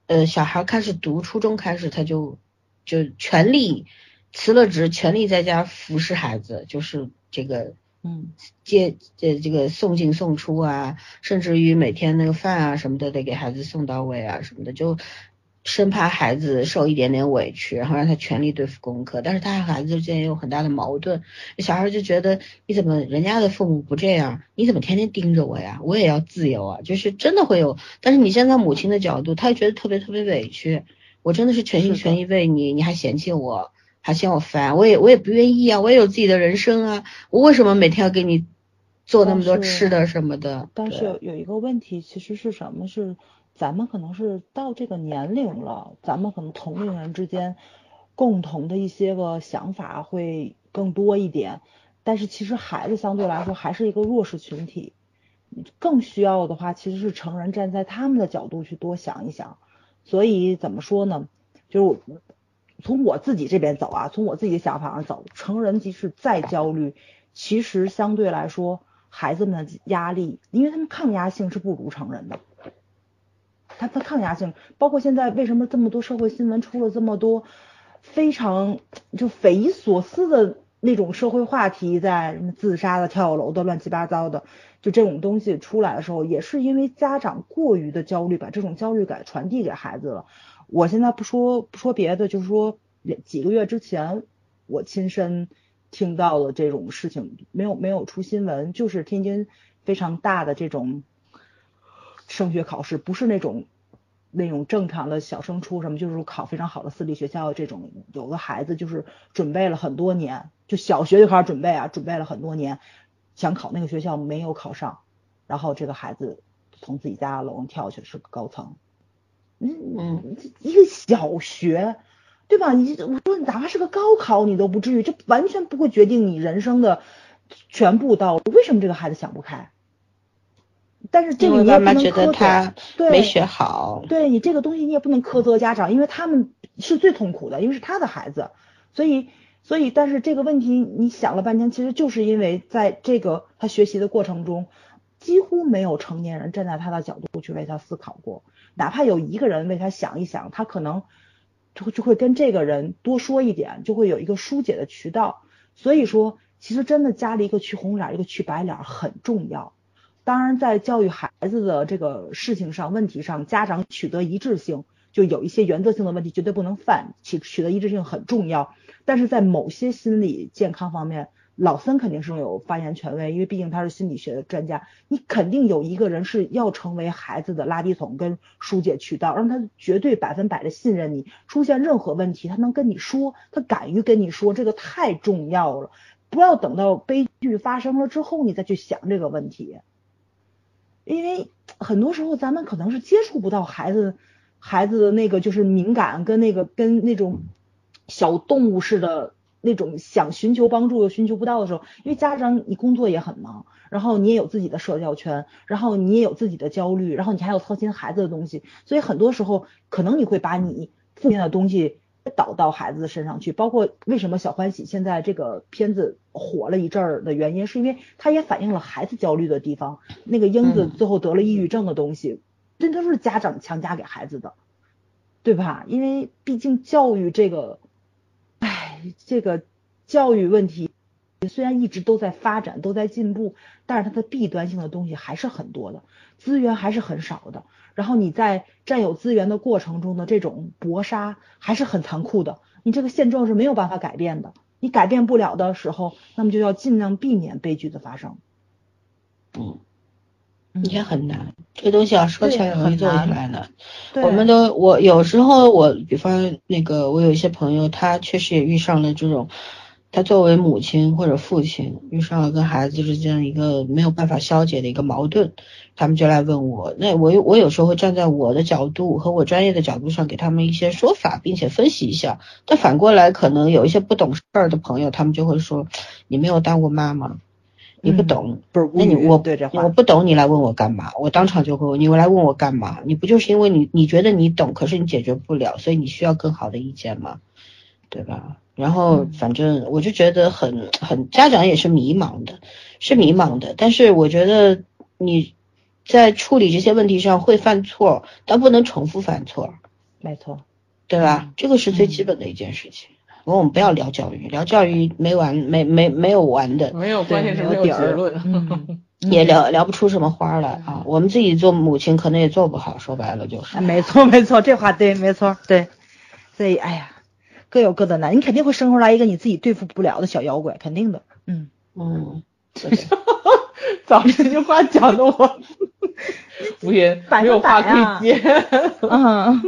呃，小孩开始读初中开始，他就就全力辞了职，全力在家服侍孩子，就是这个。嗯，接这这个送进送出啊，甚至于每天那个饭啊什么的得给孩子送到位啊什么的，就生怕孩子受一点点委屈，然后让他全力对付功课。但是他和孩子之间也有很大的矛盾，小孩就觉得你怎么人家的父母不这样，你怎么天天盯着我呀？我也要自由啊，就是真的会有。但是你站在母亲的角度，他觉得特别特别委屈，我真的是全心全意为你，你还嫌弃我。还嫌我烦，我也我也不愿意啊，我也有自己的人生啊，我为什么每天要给你做那么多吃的什么的？但是有一个问题，其实是什么？是咱们可能是到这个年龄了，咱们可能同龄人之间共同的一些个想法会更多一点，但是其实孩子相对来说还是一个弱势群体，更需要的话其实是成人站在他们的角度去多想一想。所以怎么说呢？就是我。从我自己这边走啊，从我自己的想法上走，成人即使再焦虑，其实相对来说，孩子们的压力，因为他们抗压性是不如成人的。他他抗压性，包括现在为什么这么多社会新闻出了这么多非常就匪夷所思的那种社会话题，在什么自杀的、跳楼的、乱七八糟的，就这种东西出来的时候，也是因为家长过于的焦虑，把这种焦虑感传递给孩子了。我现在不说不说别的，就是说几个月之前我亲身听到了这种事情，没有没有出新闻，就是天津非常大的这种升学考试，不是那种那种正常的小升初什么，就是考非常好的私立学校这种，有的孩子就是准备了很多年，就小学就开始准备啊，准备了很多年，想考那个学校没有考上，然后这个孩子从自己家楼上跳下去，是个高层。嗯嗯，一个小学，对吧？你我说你哪怕是个高考，你都不至于，这完全不会决定你人生的全部道路。为什么这个孩子想不开？但是这个你也不能苛责，对，没学好。对你这个东西你也不能苛责家长，因为他们是最痛苦的，因为是他的孩子。所以，所以，但是这个问题你想了半天，其实就是因为在这个他学习的过程中，几乎没有成年人站在他的角度去为他思考过。哪怕有一个人为他想一想，他可能就会就会跟这个人多说一点，就会有一个疏解的渠道。所以说，其实真的加了一个去红脸，一个去白脸很重要。当然，在教育孩子的这个事情上、问题上，家长取得一致性，就有一些原则性的问题绝对不能犯，取取得一致性很重要。但是在某些心理健康方面，老森肯定是有发言权威，因为毕竟他是心理学的专家。你肯定有一个人是要成为孩子的垃圾桶跟疏解渠道，让他绝对百分百的信任你。出现任何问题，他能跟你说，他敢于跟你说，这个太重要了。不要等到悲剧发生了之后，你再去想这个问题。因为很多时候咱们可能是接触不到孩子，孩子的那个就是敏感跟那个跟那种小动物似的。那种想寻求帮助又寻求不到的时候，因为家长你工作也很忙，然后你也有自己的社交圈，然后你也有自己的焦虑，然后你还要操心孩子的东西，所以很多时候可能你会把你负面的东西导到孩子的身上去。包括为什么小欢喜现在这个片子火了一阵儿的原因，是因为它也反映了孩子焦虑的地方。那个英子最后得了抑郁症的东西，这都是家长强加给孩子的，对吧？因为毕竟教育这个，这个教育问题。虽然一直都在发展，都在进步，但是它的弊端性的东西还是很多的，资源还是很少的。然后你在占有资源的过程中的这种搏杀还是很残酷的。你这个现状是没有办法改变的，你改变不了的时候，那么就要尽量避免悲剧的发生。嗯，也很难，这东西要说起来容易做起来难。我们都，我有时候我，比方那个，我有一些朋友，他确实也遇上了这种。他作为母亲或者父亲遇上了跟孩子之间一个没有办法消解的一个矛盾，他们就来问我。那我我有时候会站在我的角度和我专业的角度上给他们一些说法，并且分析一下。但反过来，可能有一些不懂事儿的朋友，他们就会说：“你没有当过妈妈，你不懂。”不是，那你我我不懂，你来问我干嘛？我当场就会问你来问我干嘛？你不就是因为你你觉得你懂，可是你解决不了，所以你需要更好的意见吗？对吧？然后反正我就觉得很很家长也是迷茫的，是迷茫的。但是我觉得你在处理这些问题上会犯错，但不能重复犯错。没错，对吧？这个是最基本的一件事情。我们不要聊教育，聊教育没完没没没有完的，没有关键是没有结论，也聊聊不出什么花来啊。我们自己做母亲可能也做不好，说白了就是。没错没错，这话对，没错对。所以哎呀。各有各的难，你肯定会生出来一个你自己对付不了的小妖怪，肯定的。嗯嗯，早这句话讲的我 无言，没有话可以接。嗯，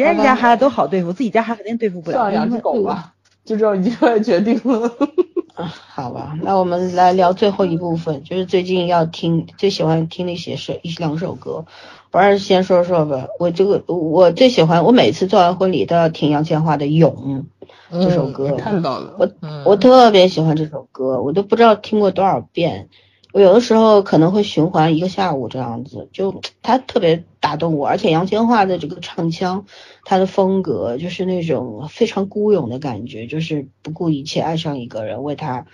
别人家孩子都好对付，自己家孩子肯定对付不了。两只狗吧，就这样一句话决定了。好吧，那我们来聊最后一部分，就是最近要听最喜欢听的一些是一两首歌。我还是先说说吧，我这个我最喜欢，我每次做完婚礼都要听杨千嬅的《勇》这首歌。看到了，我我特别喜欢这首歌，我都不知道听过多少遍。我有的时候可能会循环一个下午这样子，就他特别打动我，而且杨千嬅的这个唱腔，她的风格就是那种非常孤勇的感觉，就是不顾一切爱上一个人，为他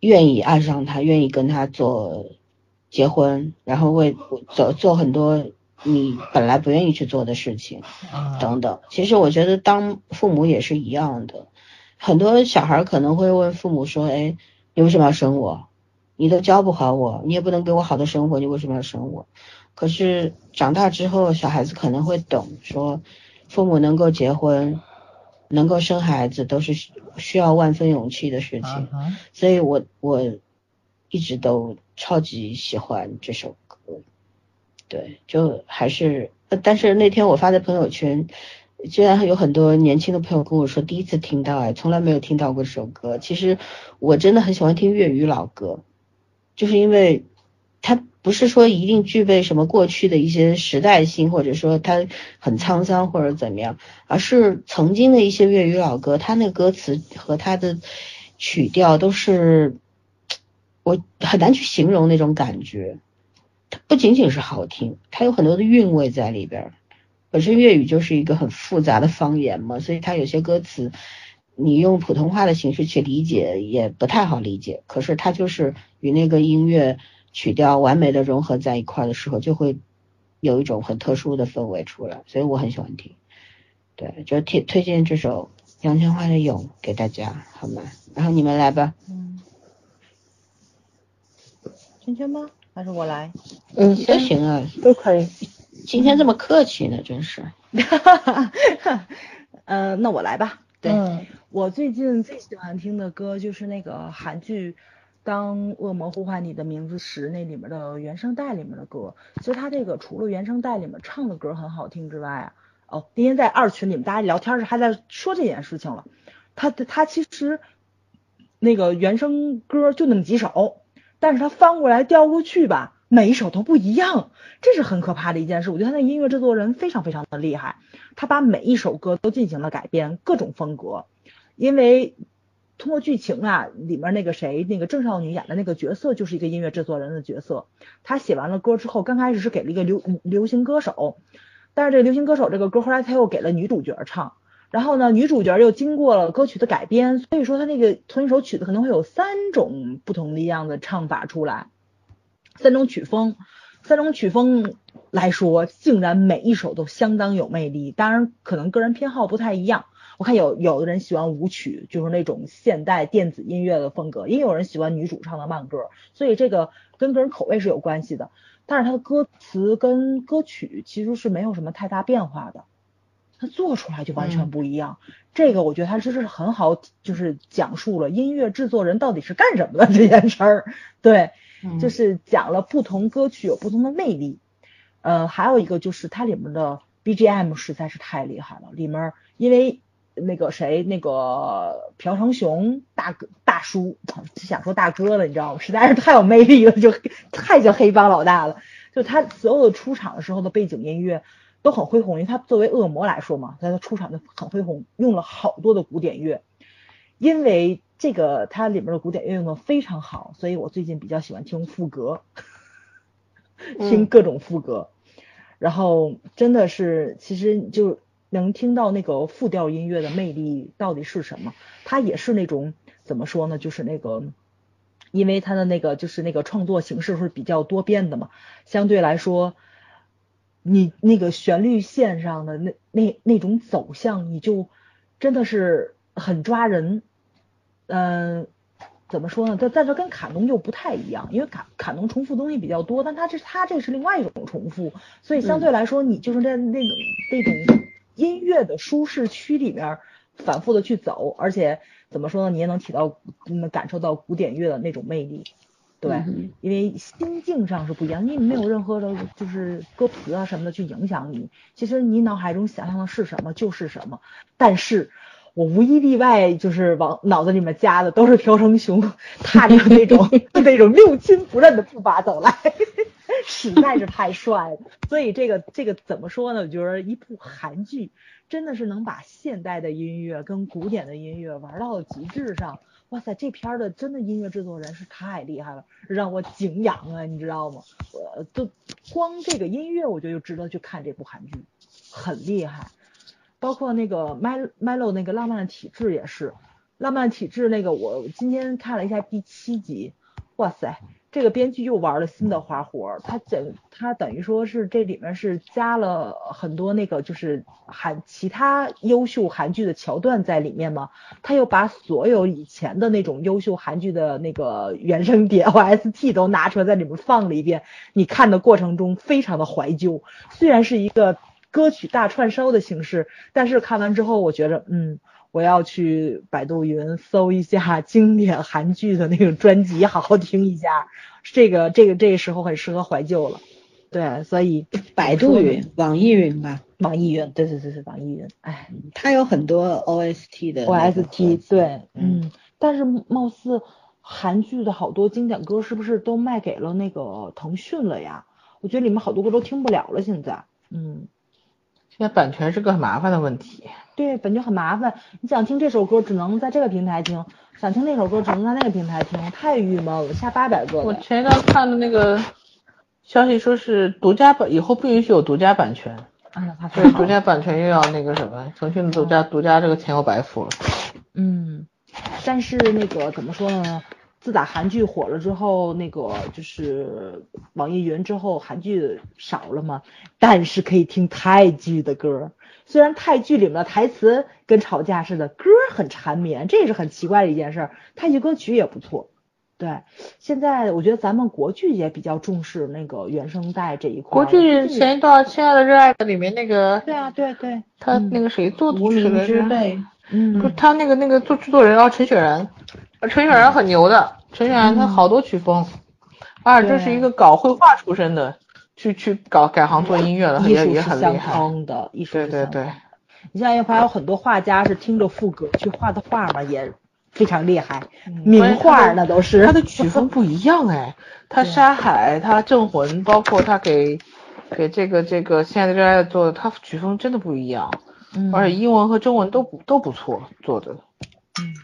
愿意爱上他，愿意跟他做。结婚，然后为做做很多你本来不愿意去做的事情，等等。其实我觉得当父母也是一样的，很多小孩可能会问父母说：“哎，你为什么要生我？你都教不好我，你也不能给我好的生活，你为什么要生我？”可是长大之后，小孩子可能会懂，说父母能够结婚，能够生孩子，都是需要万分勇气的事情。所以我我一直都。超级喜欢这首歌，对，就还是，但是那天我发在朋友圈，居然有很多年轻的朋友跟我说第一次听到，哎，从来没有听到过这首歌。其实我真的很喜欢听粤语老歌，就是因为它不是说一定具备什么过去的一些时代性，或者说它很沧桑或者怎么样，而是曾经的一些粤语老歌，它那歌词和它的曲调都是。我很难去形容那种感觉，它不仅仅是好听，它有很多的韵味在里边。本身粤语就是一个很复杂的方言嘛，所以它有些歌词，你用普通话的形式去理解也不太好理解。可是它就是与那个音乐曲调完美的融合在一块的时候，就会有一种很特殊的氛围出来。所以我很喜欢听，对，就推推荐这首杨千嬅的《勇》给大家，好吗？然后你们来吧。嗯圈圈吗？还是我来？嗯，都行啊，都可以。今天这么客气呢，真是。哈哈哈。呃，那我来吧。对，我最近最喜欢听的歌就是那个韩剧《当恶魔呼唤你的名字时》那里面的原声带里面的歌。其实他这个除了原声带里面唱的歌很好听之外啊，哦，今天在二群里面大家聊天时还在说这件事情了。他他其实那个原声歌就那么几首。但是他翻过来调过去吧，每一首都不一样，这是很可怕的一件事。我觉得他那音乐制作人非常非常的厉害，他把每一首歌都进行了改编，各种风格。因为通过剧情啊，里面那个谁，那个郑少女演的那个角色就是一个音乐制作人的角色。他写完了歌之后，刚开始是给了一个流流行歌手，但是这个流行歌手这个歌后来他又给了女主角唱，然后呢，女主角又经过了歌曲的改编，所以说他那个同一首曲子可能会有三种不同的样的唱法出来，三种曲风，三种曲风来说，竟然每一首都相当有魅力。当然，可能个人偏好不太一样。我看有有的人喜欢舞曲，就是那种现代电子音乐的风格，也有人喜欢女主唱的慢歌，所以这个跟个人口味是有关系的。但是它的歌词跟歌曲其实是没有什么太大变化的，它做出来就完全不一样。这个我觉得它这是很好，就是讲述了音乐制作人到底是干什么的这件事儿。对，就是讲了不同歌曲有不同的魅力。呃，还有一个就是它里面的 BGM 实在是太厉害了，里面因为。那个谁，那个朴成雄大哥大叔，想说大哥了，你知道吗？实在是太有魅力了，就太像黑帮老大了。就他所有的出场的时候的背景音乐都很恢宏，因为他作为恶魔来说嘛，他的出场就很恢宏，用了好多的古典乐。因为这个它里面的古典乐用的非常好，所以我最近比较喜欢听副歌，听各种副歌。然后真的是，其实就。能听到那个复调音乐的魅力到底是什么？它也是那种怎么说呢？就是那个，因为它的那个就是那个创作形式是比较多变的嘛。相对来说，你那个旋律线上的那那那种走向，你就真的是很抓人。嗯，怎么说呢？但但是跟卡农又不太一样，因为卡卡农重复东西比较多，但它这它这是另外一种重复，所以相对来说，你就是在那种那种。音乐的舒适区里面反复的去走，而且怎么说呢？你也能体到，能感受到古典乐的那种魅力，对，因为心境上是不一样，你没有任何的，就是歌词啊什么的去影响你。其实你脑海中想象的是什么就是什么，但是我无一例外就是往脑子里面加的都是朴成雄踏着那种 那种六亲不认的步伐走来。实在是太帅了，所以这个这个怎么说呢？我觉得一部韩剧真的是能把现代的音乐跟古典的音乐玩到极致上。哇塞，这片的真的音乐制作人是太厉害了，让我敬仰啊，你知道吗？我都光这个音乐我觉得就值得去看这部韩剧，很厉害。包括那个 Mel Melo 那个浪漫体质也是，浪漫体质那个我今天看了一下第七集，哇塞。这个编剧又玩了新的花活，他整他等于说是这里面是加了很多那个就是韩其他优秀韩剧的桥段在里面嘛，他又把所有以前的那种优秀韩剧的那个原声碟 OST 都拿出来在里面放了一遍，你看的过程中非常的怀旧，虽然是一个歌曲大串烧的形式，但是看完之后我觉着嗯。我要去百度云搜一下经典韩剧的那个专辑，好好听一下。这个这个这个时候很适合怀旧了。对，所以百度云、网易云吧，网易云，对对对对，网易云。哎，它有很多 OST 的 OST，对，嗯。但是貌似韩剧的好多经典歌是不是都卖给了那个腾讯了呀？我觉得里面好多歌都听不了了，现在。嗯。现在版权是个很麻烦的问题。对，版权很麻烦。你想听这首歌，只能在这个平台听；想听那首歌，只能在那个平台听，太郁闷了。下八百个。我前一段看的那个消息说是独家版，以后不允许有独家版权。哎呀，他对独家版权又要那个什么，腾讯的独家独家这个钱又白付了。嗯，但是那个怎么说呢？自打韩剧火了之后，那个就是网易云之后，韩剧少了嘛，但是可以听泰剧的歌。虽然泰剧里面的台词跟吵架似的，歌很缠绵，这也是很奇怪的一件事。泰剧歌曲也不错。对，现在我觉得咱们国剧也比较重视那个原声带这一块。国剧前一段《亲爱的热爱的》里面那个，对啊，对对，他那个谁做的？无名之辈。嗯，不，他那个那个做制作人啊，陈雪然。陈雪然很牛的，陈雪然他好多曲风，而且这是一个搞绘画出身的，去去搞改行做音乐的，也也很厉害。的艺术对对对，你像还有很多画家是听着副歌去画的画嘛，也非常厉害，名画那都是。他的曲风不一样哎，他沙海，他镇魂，包括他给给这个这个现在热爱做的，他曲风真的不一样，而且英文和中文都不都不错做的。嗯。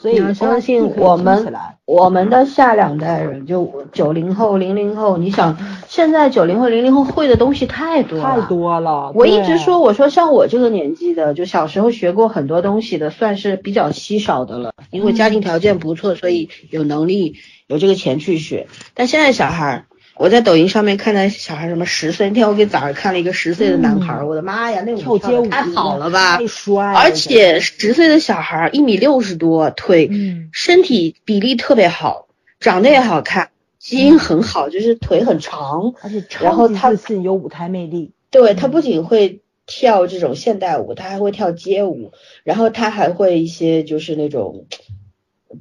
所以我相信我们，我们的下两代人，就九零后、零零后，你想现在九零后、零零后会的东西太多了，太多了。我一直说，我说像我这个年纪的，就小时候学过很多东西的，算是比较稀少的了。因为家庭条件不错，所以有能力有这个钱去学。但现在小孩儿，我在抖音上面看到小孩儿什么十岁，那天我给早上看了一个十岁的男孩儿，我的妈呀，那跳舞街舞跳太好了吧！太帅了，而且十岁的小孩儿一米六十多，腿、嗯身体比例特别好，长得也好看，基因很好，就是腿很长。而且然后他自信，有舞台魅力。对他不仅会跳这种现代舞，他还会跳街舞，然后他还会一些就是那种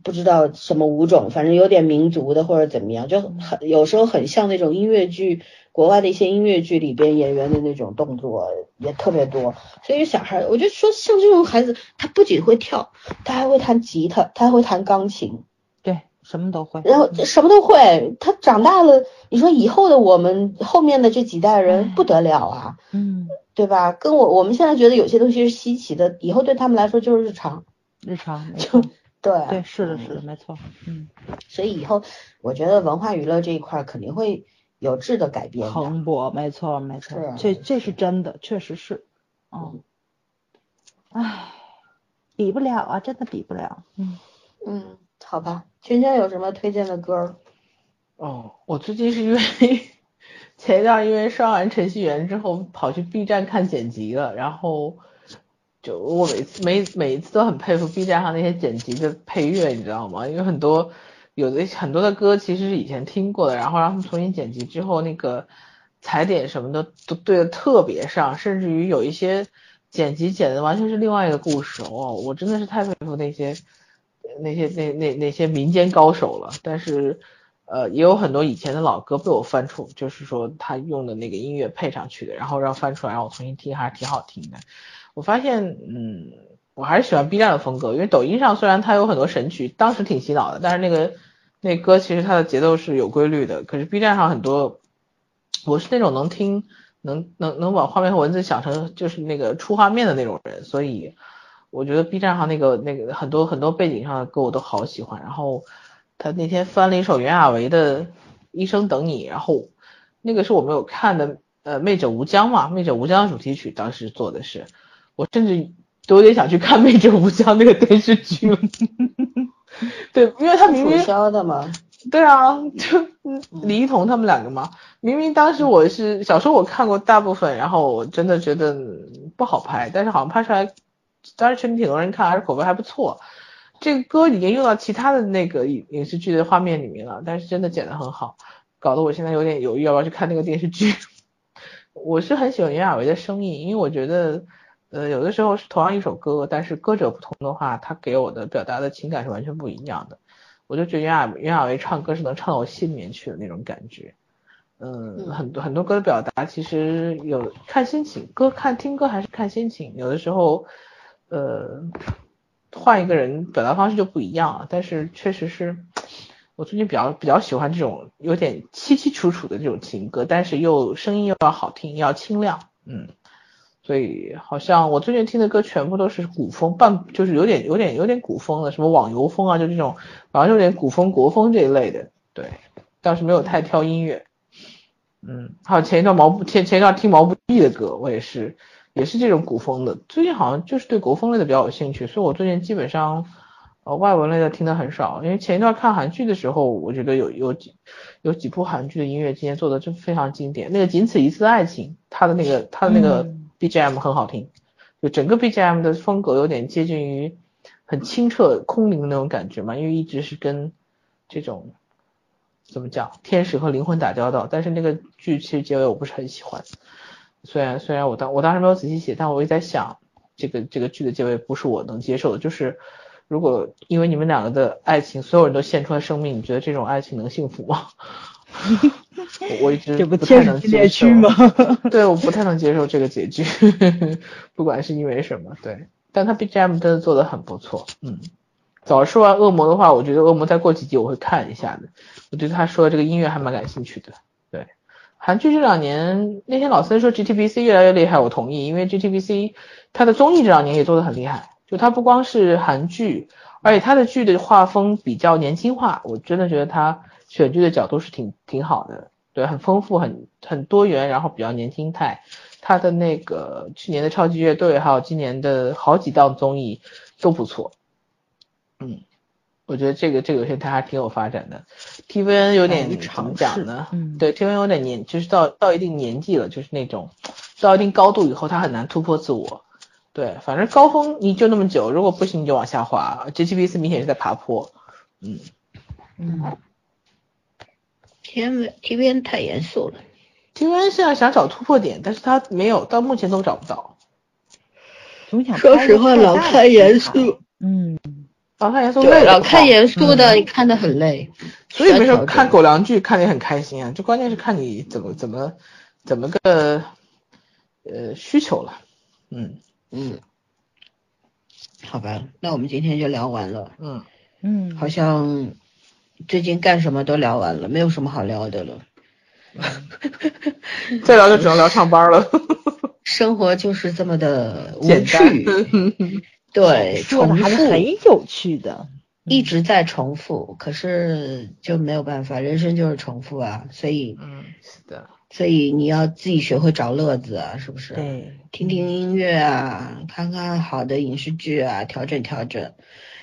不知道什么舞种，反正有点民族的或者怎么样，就很有时候很像那种音乐剧，国外的一些音乐剧里边演员的那种动作也特别多。所以小孩儿，我就说像这种孩子，他不仅会跳，他还会弹吉他，他还会弹钢琴。对，什么都会。然后什么都会，他长大了，你说以后的我们后面的这几代人不得了啊，嗯，对吧？跟我我们现在觉得有些东西是稀奇的，以后对他们来说就是日常。日常就错。对对，是的，是的，没错。嗯，所以以后我觉得文化娱乐这一块儿肯定会有质的改变的。蓬勃，没错，没错，这这是真的，确实是。嗯，唉，比不了啊，真的比不了。嗯，嗯，好吧，圈圈有什么推荐的歌儿？哦，我最近是因为前一段因为刷完程序员之后，跑去 B 站看剪辑了，然后就我每次每每一次都很佩服 B 站上那些剪辑的配乐，你知道吗？因为很多有的很多的歌其实是以前听过的，然后让他们重新剪辑之后，那个踩点什么的都对的特别上，甚至于有一些剪辑剪的完全是另外一个故事哦，我真的是太佩服那些那些那那那些民间高手了，但是。呃，也有很多以前的老歌被我翻出，就是说他用的那个音乐配上去的，然后让翻出来让我重新听，还是挺好听的。我发现，嗯，我还是喜欢 B 站的风格，因为抖音上虽然它有很多神曲，当时挺洗脑的，但是那个那歌其实它的节奏是有规律的。可是 B 站上很多，我是那种能听能能能把画面和文字想成就是那个出画面的那种人，所以我觉得 B 站上那个那个很多很多背景上的歌我都好喜欢，然后。他那天翻了一首袁娅维的《一生等你》，然后那个是我没有看的，呃，《魅者无疆》嘛，《魅者无疆》主题曲当时做的是，我甚至都有点想去看《魅者无疆》那个电视剧了。对，因为他明明消的嘛，对啊，就李一桐他们两个嘛，明明当时我是小时候我看过大部分，然后我真的觉得不好拍，但是好像拍出来，当时确实挺多人看，还是口碑还不错。这个歌已经用到其他的那个影影视剧的画面里面了，但是真的剪得很好，搞得我现在有点犹豫要不要去看那个电视剧。我是很喜欢袁娅维的声音，因为我觉得，呃，有的时候是同样一首歌，但是歌者不同的话，他给我的表达的情感是完全不一样的。我就觉得袁娅袁娅维唱歌是能唱到我心里面去的那种感觉。嗯，很多很多歌的表达其实有看心情，歌看听歌还是看心情，有的时候，呃。换一个人表达方式就不一样了，但是确实是我最近比较比较喜欢这种有点凄凄楚楚的这种情歌，但是又声音又要好听，要清亮，嗯，所以好像我最近听的歌全部都是古风，半就是有点有点有点古风的，什么网游风啊，就这种好像有点古风国风这一类的，对，倒是没有太挑音乐，嗯，还有前一段毛不前前一段听毛不易的歌，我也是。也是这种古风的，最近好像就是对国风类的比较有兴趣，所以我最近基本上，呃，外文类的听的很少。因为前一段看韩剧的时候，我觉得有有几有几部韩剧的音乐今天做的就非常经典。那个《仅此一次的爱情》，它的那个它的那个 BGM 很好听，就整个 BGM 的风格有点接近于很清澈空灵的那种感觉嘛，因为一直是跟这种怎么讲天使和灵魂打交道，但是那个剧其实结尾我不是很喜欢。虽然虽然我当我当时没有仔细写，但我也在想，这个这个剧的结尾不是我能接受的。就是如果因为你们两个的爱情，所有人都献出了生命，你觉得这种爱情能幸福吗？我我一直这不太能接受吗？对，我不太能接受这个结局，不管是因为什么。对，但他 BGM 真的做的很不错。嗯，早说完恶魔的话，我觉得恶魔再过几集我会看一下的。我对他说的这个音乐还蛮感兴趣的。对。韩剧这两年，那天老森说 GTBC 越来越厉害，我同意，因为 GTBC 它的综艺这两年也做的很厉害，就它不光是韩剧，而且它的剧的画风比较年轻化，我真的觉得它选剧的角度是挺挺好的，对，很丰富，很很多元，然后比较年轻态。他的那个去年的超级乐队，还有今年的好几档综艺都不错。嗯，我觉得这个这个有些他还挺有发展的。TVN 有点怎么讲呢？嗯，对，TVN 有点年，就是到到一定年纪了，就是那种到一定高度以后，他很难突破自我。对，反正高峰你就那么久，如果不行你就往下滑。JTBC 明显是在爬坡。嗯嗯。T T V N 太严肃了，T V N 现在想找突破点，但是他没有，到目前都找不到。总想说实话，老看严肃，嗯，老看严肃累，老看严肃的，你看的很累。所以没事看狗粮剧看的也很开心啊，就关键是看你怎么怎么怎么个呃需求了。嗯嗯，好吧，那我们今天就聊完了。嗯嗯，好像。最近干什么都聊完了，没有什么好聊的了。再聊就只能聊上班了。生活就是这么的无趣。对，重复很有趣的，一直在重复，可是就没有办法，人生就是重复啊，所以，嗯，是的，所以你要自己学会找乐子啊，是不是？对，听听音乐啊，看看好的影视剧啊，调整调整。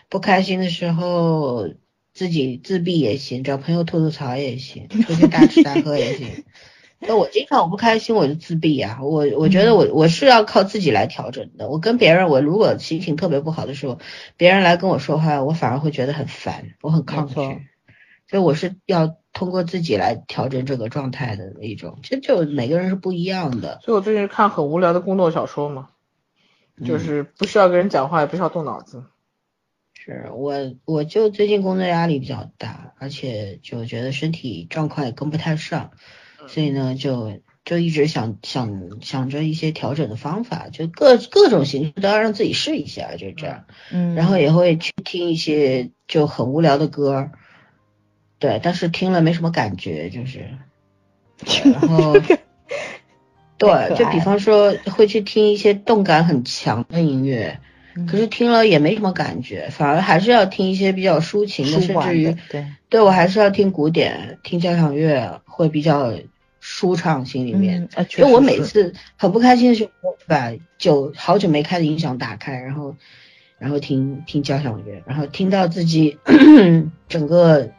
不开心的时候。自己自闭也行，找朋友吐吐槽也行，出去大吃大喝也行。那我经常我不开心我就自闭啊，我我觉得我我是要靠自己来调整的。我跟别人，我如果心情特别不好的时候，别人来跟我说话，我反而会觉得很烦，我很抗拒。所以我是要通过自己来调整这个状态的一种。其实就每个人是不一样的。所以我最近看很无聊的宫斗小说嘛，就是不需要跟人讲话，也不需要动脑子。是我，我就最近工作压力比较大，而且就觉得身体状况也跟不太上，所以呢，就就一直想想想着一些调整的方法，就各各种形式都要让自己试一下，就这样。嗯。然后也会去听一些就很无聊的歌，对，但是听了没什么感觉，就是。然后。对，就比方说会去听一些动感很强的音乐。可是听了也没什么感觉，反而还是要听一些比较抒情的，甚至于对对我还是要听古典、听交响乐会比较舒畅，心里面。因为我每次很不开心的时候，把久好久没开的音响打开，然后然后听听交响乐，然后听到自己 整个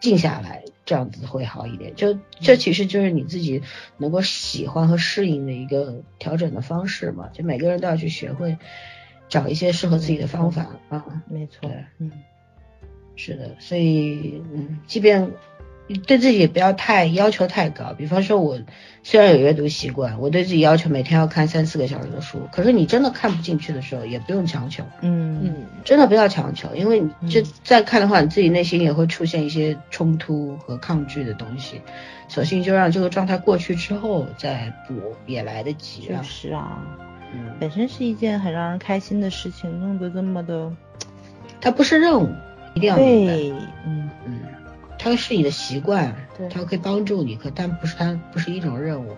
静下来，这样子会好一点。就这其实就是你自己能够喜欢和适应的一个调整的方式嘛，就每个人都要去学会。找一些适合自己的方法啊，没错，嗯，是的，所以嗯，即便对自己不要太要求太高，比方说，我虽然有阅读习惯，我对自己要求每天要看三四个小时的书，可是你真的看不进去的时候，也不用强求，嗯。嗯，真的不要强求，因为你这再看的话，你自己内心也会出现一些冲突和抗拒的东西，索性就让这个状态过去之后再补也来得及啊，是啊。本身是一件很让人开心的事情，弄得这么的，它不是任务，一定要明白。嗯嗯，它是你的习惯，对，它可以帮助你，可但不是它不是一种任务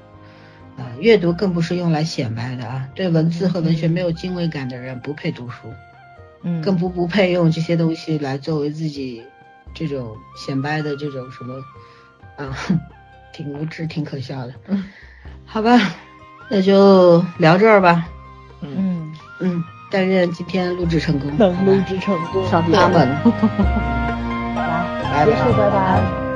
啊。阅读更不是用来显摆的啊，对文字和文学没有敬畏感的人不配读书，嗯，更不不配用这些东西来作为自己这种显摆的这种什么啊，挺无知，挺可笑的。嗯，好吧。那就聊这儿吧。嗯嗯，但愿今天录制成功，能录制成功，上他们。来，结束，拜拜。